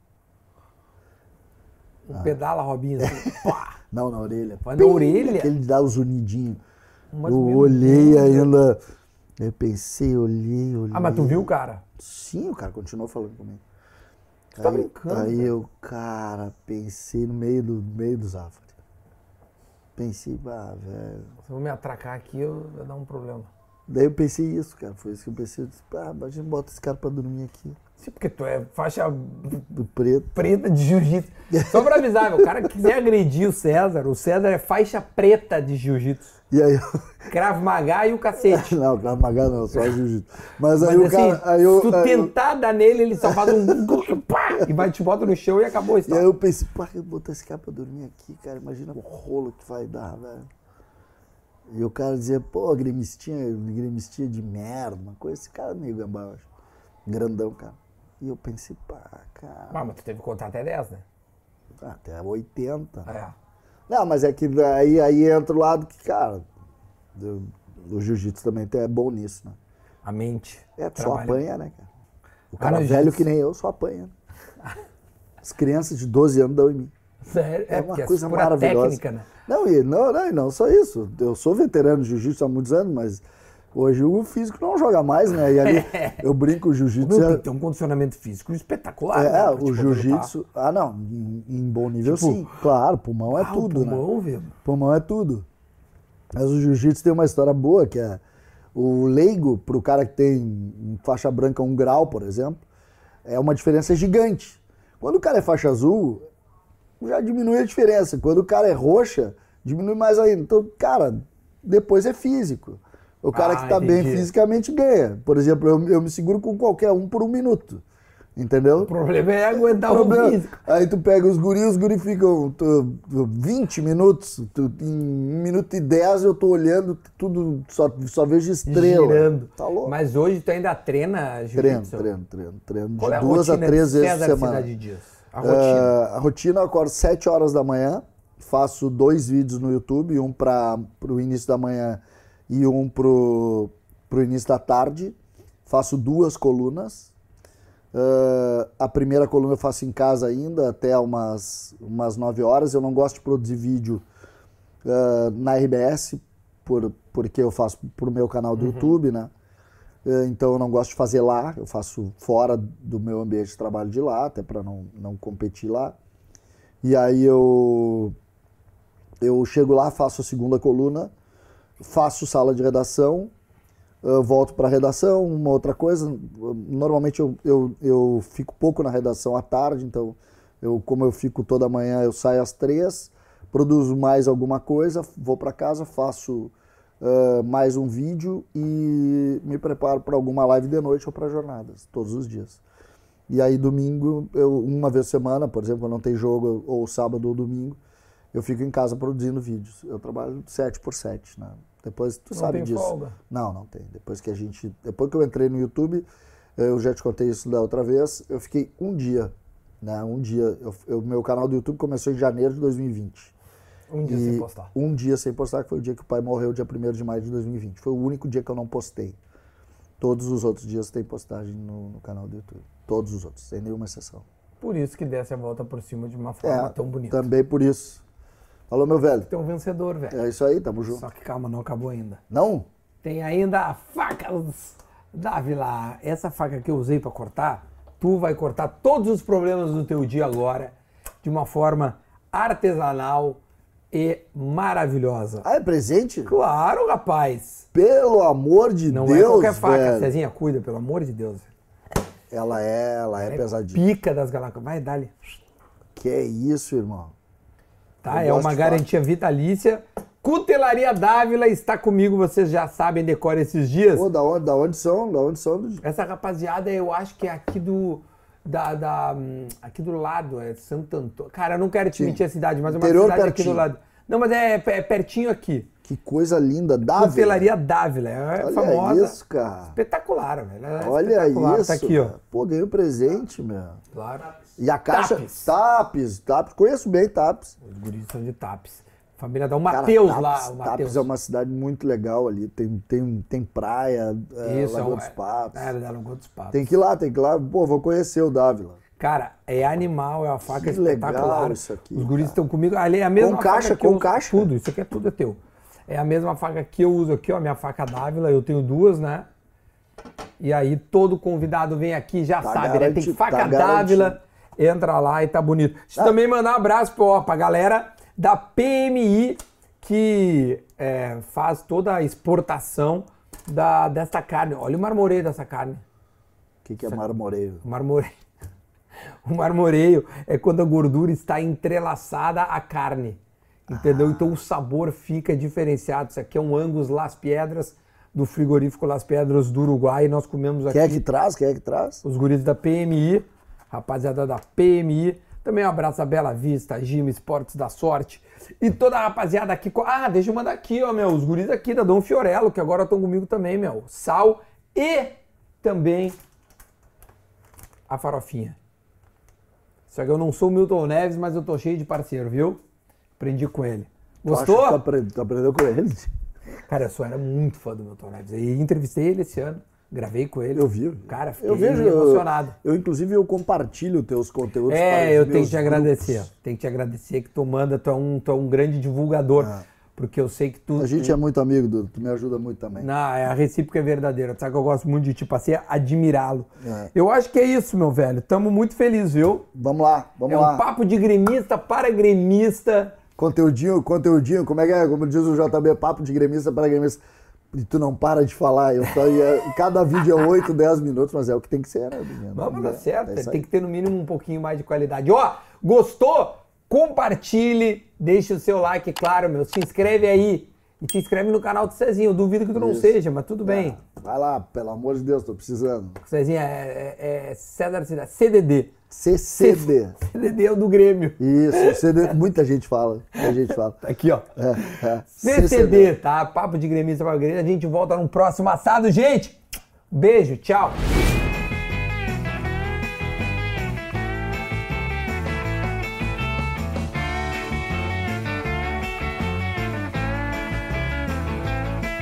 Um pedala, Robinho, assim. pá. Não, na orelha. Mas na orelha? Aquele dá os unidinhos. Mas, eu olhei Deus. ainda. Eu pensei, olhei, olhei. Ah, mas tu viu, cara? Sim, o cara continuou falando comigo. Tu tá aí, brincando, Aí cara. eu, cara, pensei no meio do, meio do Zafari. Pensei, ah, velho. Se eu me atracar aqui, eu vai dar um problema. Daí eu pensei isso, cara. Foi isso que eu pensei. Eu disse, ah, imagina bota esse cara pra dormir aqui. Sim, porque tu é faixa Do preto. preta de jiu-jitsu. Só pra avisar, meu, o cara que quiser agredir o César, o César é faixa preta de jiu-jitsu. E aí eu. Cravo Magá e o cacete. Não, Krav Maga não, só jiu-jitsu. Mas aí o cara. assim, aí eu, se tu aí eu- tentar dar nele, ele só faz um pá, e vai te bota no chão e acabou a E aí eu pensei, pá, eu botar esse cara pra dormir aqui, cara. Imagina o rolo que vai dar, velho. E o cara dizia, pô, gremistinha, gremistinha de merda, uma coisa. Esse cara é meio gambá, eu acho. Grandão, cara. E eu pensei, pá, cara, Ah, mas tu teve que contar até 10, né? até 80. É. Não, mas é que aí, aí entra o lado que, cara, do- o jiu-jitsu também é bom nisso, né? A mente. É, tu só apanha, né, cara? O Ah, cara no velho que nem eu só apanha. né? As crianças de 12 anos dão em mim. Sério? É, É uma coisa é pura maravilhosa. técnica, né? Não, e não, não, e não só isso. Eu sou veterano de jiu-jitsu há muitos anos, mas hoje o físico não joga mais, né? E ali eu brinco, o jiu-jitsu tem é, que ter um condicionamento físico espetacular. é, né, o jiu-jitsu. Ah, não, em, em bom nível Tipo, sim. Claro, pulmão é. Ah, tudo, o né? pulmão, velho. Pulmão é tudo. Mas o jiu-jitsu tem uma história boa, que é o leigo, pro cara que tem em faixa branca um grau, por exemplo, é uma diferença gigante. Quando o cara é faixa azul, já diminui a diferença. Quando o cara é roxa, diminui mais ainda. Então, cara, depois é físico. O cara Ah, que tá bem fisicamente ganha. Por exemplo, eu, eu me seguro com qualquer um por um minuto. Entendeu? O problema é aguentar o Problema. físico. Aí tu pega os guris, os guris ficam tu, tu, 20 minutos, tu, em 1 minuto e 10 eu tô olhando, tudo, só, só vejo estrela. Girando. Tá louco? Mas hoje tu ainda treina treino, jiu-jitsu? treino, treino, treino. Qual é de a duas a três vezes por semana. Dias? A rotina. Ah, a rotina eu acordo 7 horas da manhã, faço dois vídeos no YouTube, um para o início da manhã e um pro, pro início da tarde. Faço duas colunas. Ah, a primeira coluna eu faço em casa ainda, até umas, umas 9 horas. Eu não gosto de produzir vídeo ah, na RBS, por, porque eu faço pro meu canal do YouTube, né? Eh, Então eu não gosto de fazer lá, eu faço fora do meu ambiente de trabalho de lá, até para não, não competir lá. E aí eu, eu chego lá, faço a segunda coluna, faço sala de redação, eu volto para a redação, uma outra coisa. Normalmente eu, eu, eu fico pouco na redação à tarde, então eu, como eu fico toda manhã, eu saio às três, produzo mais alguma coisa, vou para casa, faço uh, mais um vídeo e me preparo para alguma live de noite ou para jornadas, todos os dias. E aí domingo, eu, uma vez por semana, por exemplo, não tem jogo, ou sábado ou domingo, eu fico em casa produzindo vídeos. Eu trabalho 7 por 7, né? Depois tu Não sabe tem disso. folga? Não, não tem. Depois que a gente, depois que eu entrei no YouTube, eu já te contei isso da outra vez, eu fiquei um dia, né? Um dia, eu, eu- meu canal do YouTube começou em janeiro de 2020. Um dia sem postar. Um dia sem postar, que foi o dia que o pai morreu, dia 1 de maio de 2020. Foi o único dia que eu não postei. Todos os outros dias tem postagem no, no canal do YouTube. Todos os outros, sem nenhuma exceção. Por isso que desce a volta por cima de uma forma É, tão bonita. também por isso. Falou, meu velho. Tem um vencedor, velho. É isso aí, tamo junto. Só que calma, não acabou ainda. Não? Tem ainda a faca da Vila. Essa faca que eu usei para cortar, tu vai cortar todos os problemas do teu dia agora de uma forma artesanal e maravilhosa. Ah, é presente? Claro, rapaz. Pelo amor de Não Deus, é qualquer faca. velho. Cezinha, cuida, pelo amor de Deus. Ela é, ela é, pesadinha. Pica das galáxias. Vai, dali. Que é isso, irmão? Tá? Eu É uma garantia vitalícia. Cutelaria Dávila está comigo, vocês já sabem, decora esses dias. Pô, da onde, da onde são? Da onde são? Essa rapaziada, eu acho que é aqui do. Da, da, hum, aqui do lado, é Santo Antônio. Cara, eu não quero te Sim. mentir a cidade, mas é uma Interior cidade aqui pertinho. do lado. Não, mas é, é pertinho aqui. Que coisa linda. Dávila. Cutelaria Dávila. É Olha famosa. isso, cara. Espetacular, velho. É Olha espetacular. isso. Tá aqui, ó. Pô, ganhei um presente, meu. Claro. E a caixa. Tapes. Tapes. Tapes. Conheço bem Tapes. Os guris são de Tapes. Família dá o Matheus lá. O. Tapes é uma cidade muito legal ali. Tem, tem, tem praia, é, Isso, Lagoa é um- dos Patos. É, da Lagoa dos Patos. Tem que ir lá, tem que ir lá. Pô, vou conhecer o Dávila. Cara, é animal, é uma faca Que espetacular. isso aqui, Os guris cara. estão comigo. Ali é a mesma Com caixa, com uso- caixa? Tudo, isso aqui é tudo é teu. É a mesma faca que eu uso aqui, ó, minha faca Dávila. Eu tenho duas, né? E aí todo convidado vem aqui já Tá sabe, né? Tem faca tá Dávila, entra lá e tá bonito. Deixa eu Ah. também mandar um abraço pra, pra galera da PMI que é, faz toda a exportação da, dessa carne. Olha o marmoreio dessa carne. O que, que é marmoreio? O marmoreio. O marmoreio é quando a gordura está entrelaçada à carne. Entendeu? Então o sabor fica diferenciado. Isso aqui é um Angus Las Piedras, do frigorífico Las Piedras do Uruguai. E nós comemos aqui Quem é que traz? Quem é que traz? os guris da PMI, rapaziada da PMI. Também um abraço a Bela Vista, Gima Esportes da Sorte. E toda a rapaziada aqui. Ah, deixa eu mandar aqui, ó, meu. Os guris aqui da Dom Fiorello, que agora estão comigo também, meu. Sal e também a farofinha. Só que eu não sou o Milton Neves, mas eu tô cheio de parceiro, viu? Aprendi com ele. Gostou? Tu aprendeu, tu aprendeu com ele? Cara, eu só era muito fã do Milton Neves. E entrevistei ele esse ano. Gravei com ele. Eu vi. Cara, fiquei eu vejo, emocionado. Eu, eu, inclusive, eu compartilho teus conteúdos. É, eu tenho que te agradecer. Tenho que te agradecer que tu manda, tu é um, tu é um grande divulgador. Ah. Porque eu sei que tu. A gente é muito amigo, Dudu. Tu me ajuda muito também. Não, é a recíproca é verdadeira. Tu sabe que eu gosto muito de ti, passei admirá-lo. É. Eu acho que é isso, meu velho. Tamo muito felizes, viu? Vamos lá, vamos É lá. um papo de gremista para gremista. Conteúdinho, conteúdinho, como é que é? Como diz o JB, papo de gremista para gremista. E tu não para de falar. Eu tô, e é- cada vídeo é 8, 10 minutos, mas é o que tem que ser, né, menino? Vamos É, dar certo. é tem que ter no mínimo um pouquinho mais de qualidade. Ó, gostou? Compartilhe, deixe o seu like, claro, meu. Se inscreve aí. E te inscreve no canal do Cezinho. Eu duvido que tu não Isso. seja, mas tudo bem. Vai lá, pelo amor de Deus, tô precisando. Cezinha é, é, é César Cidade. CDD. CCD. CDD é o do Grêmio. Isso, CD, muita gente fala. Muita gente fala. Tá aqui, ó. É, é. CCD, tá? Papo de gremista para gremista. A gente volta no próximo assado, gente. Beijo, tchau.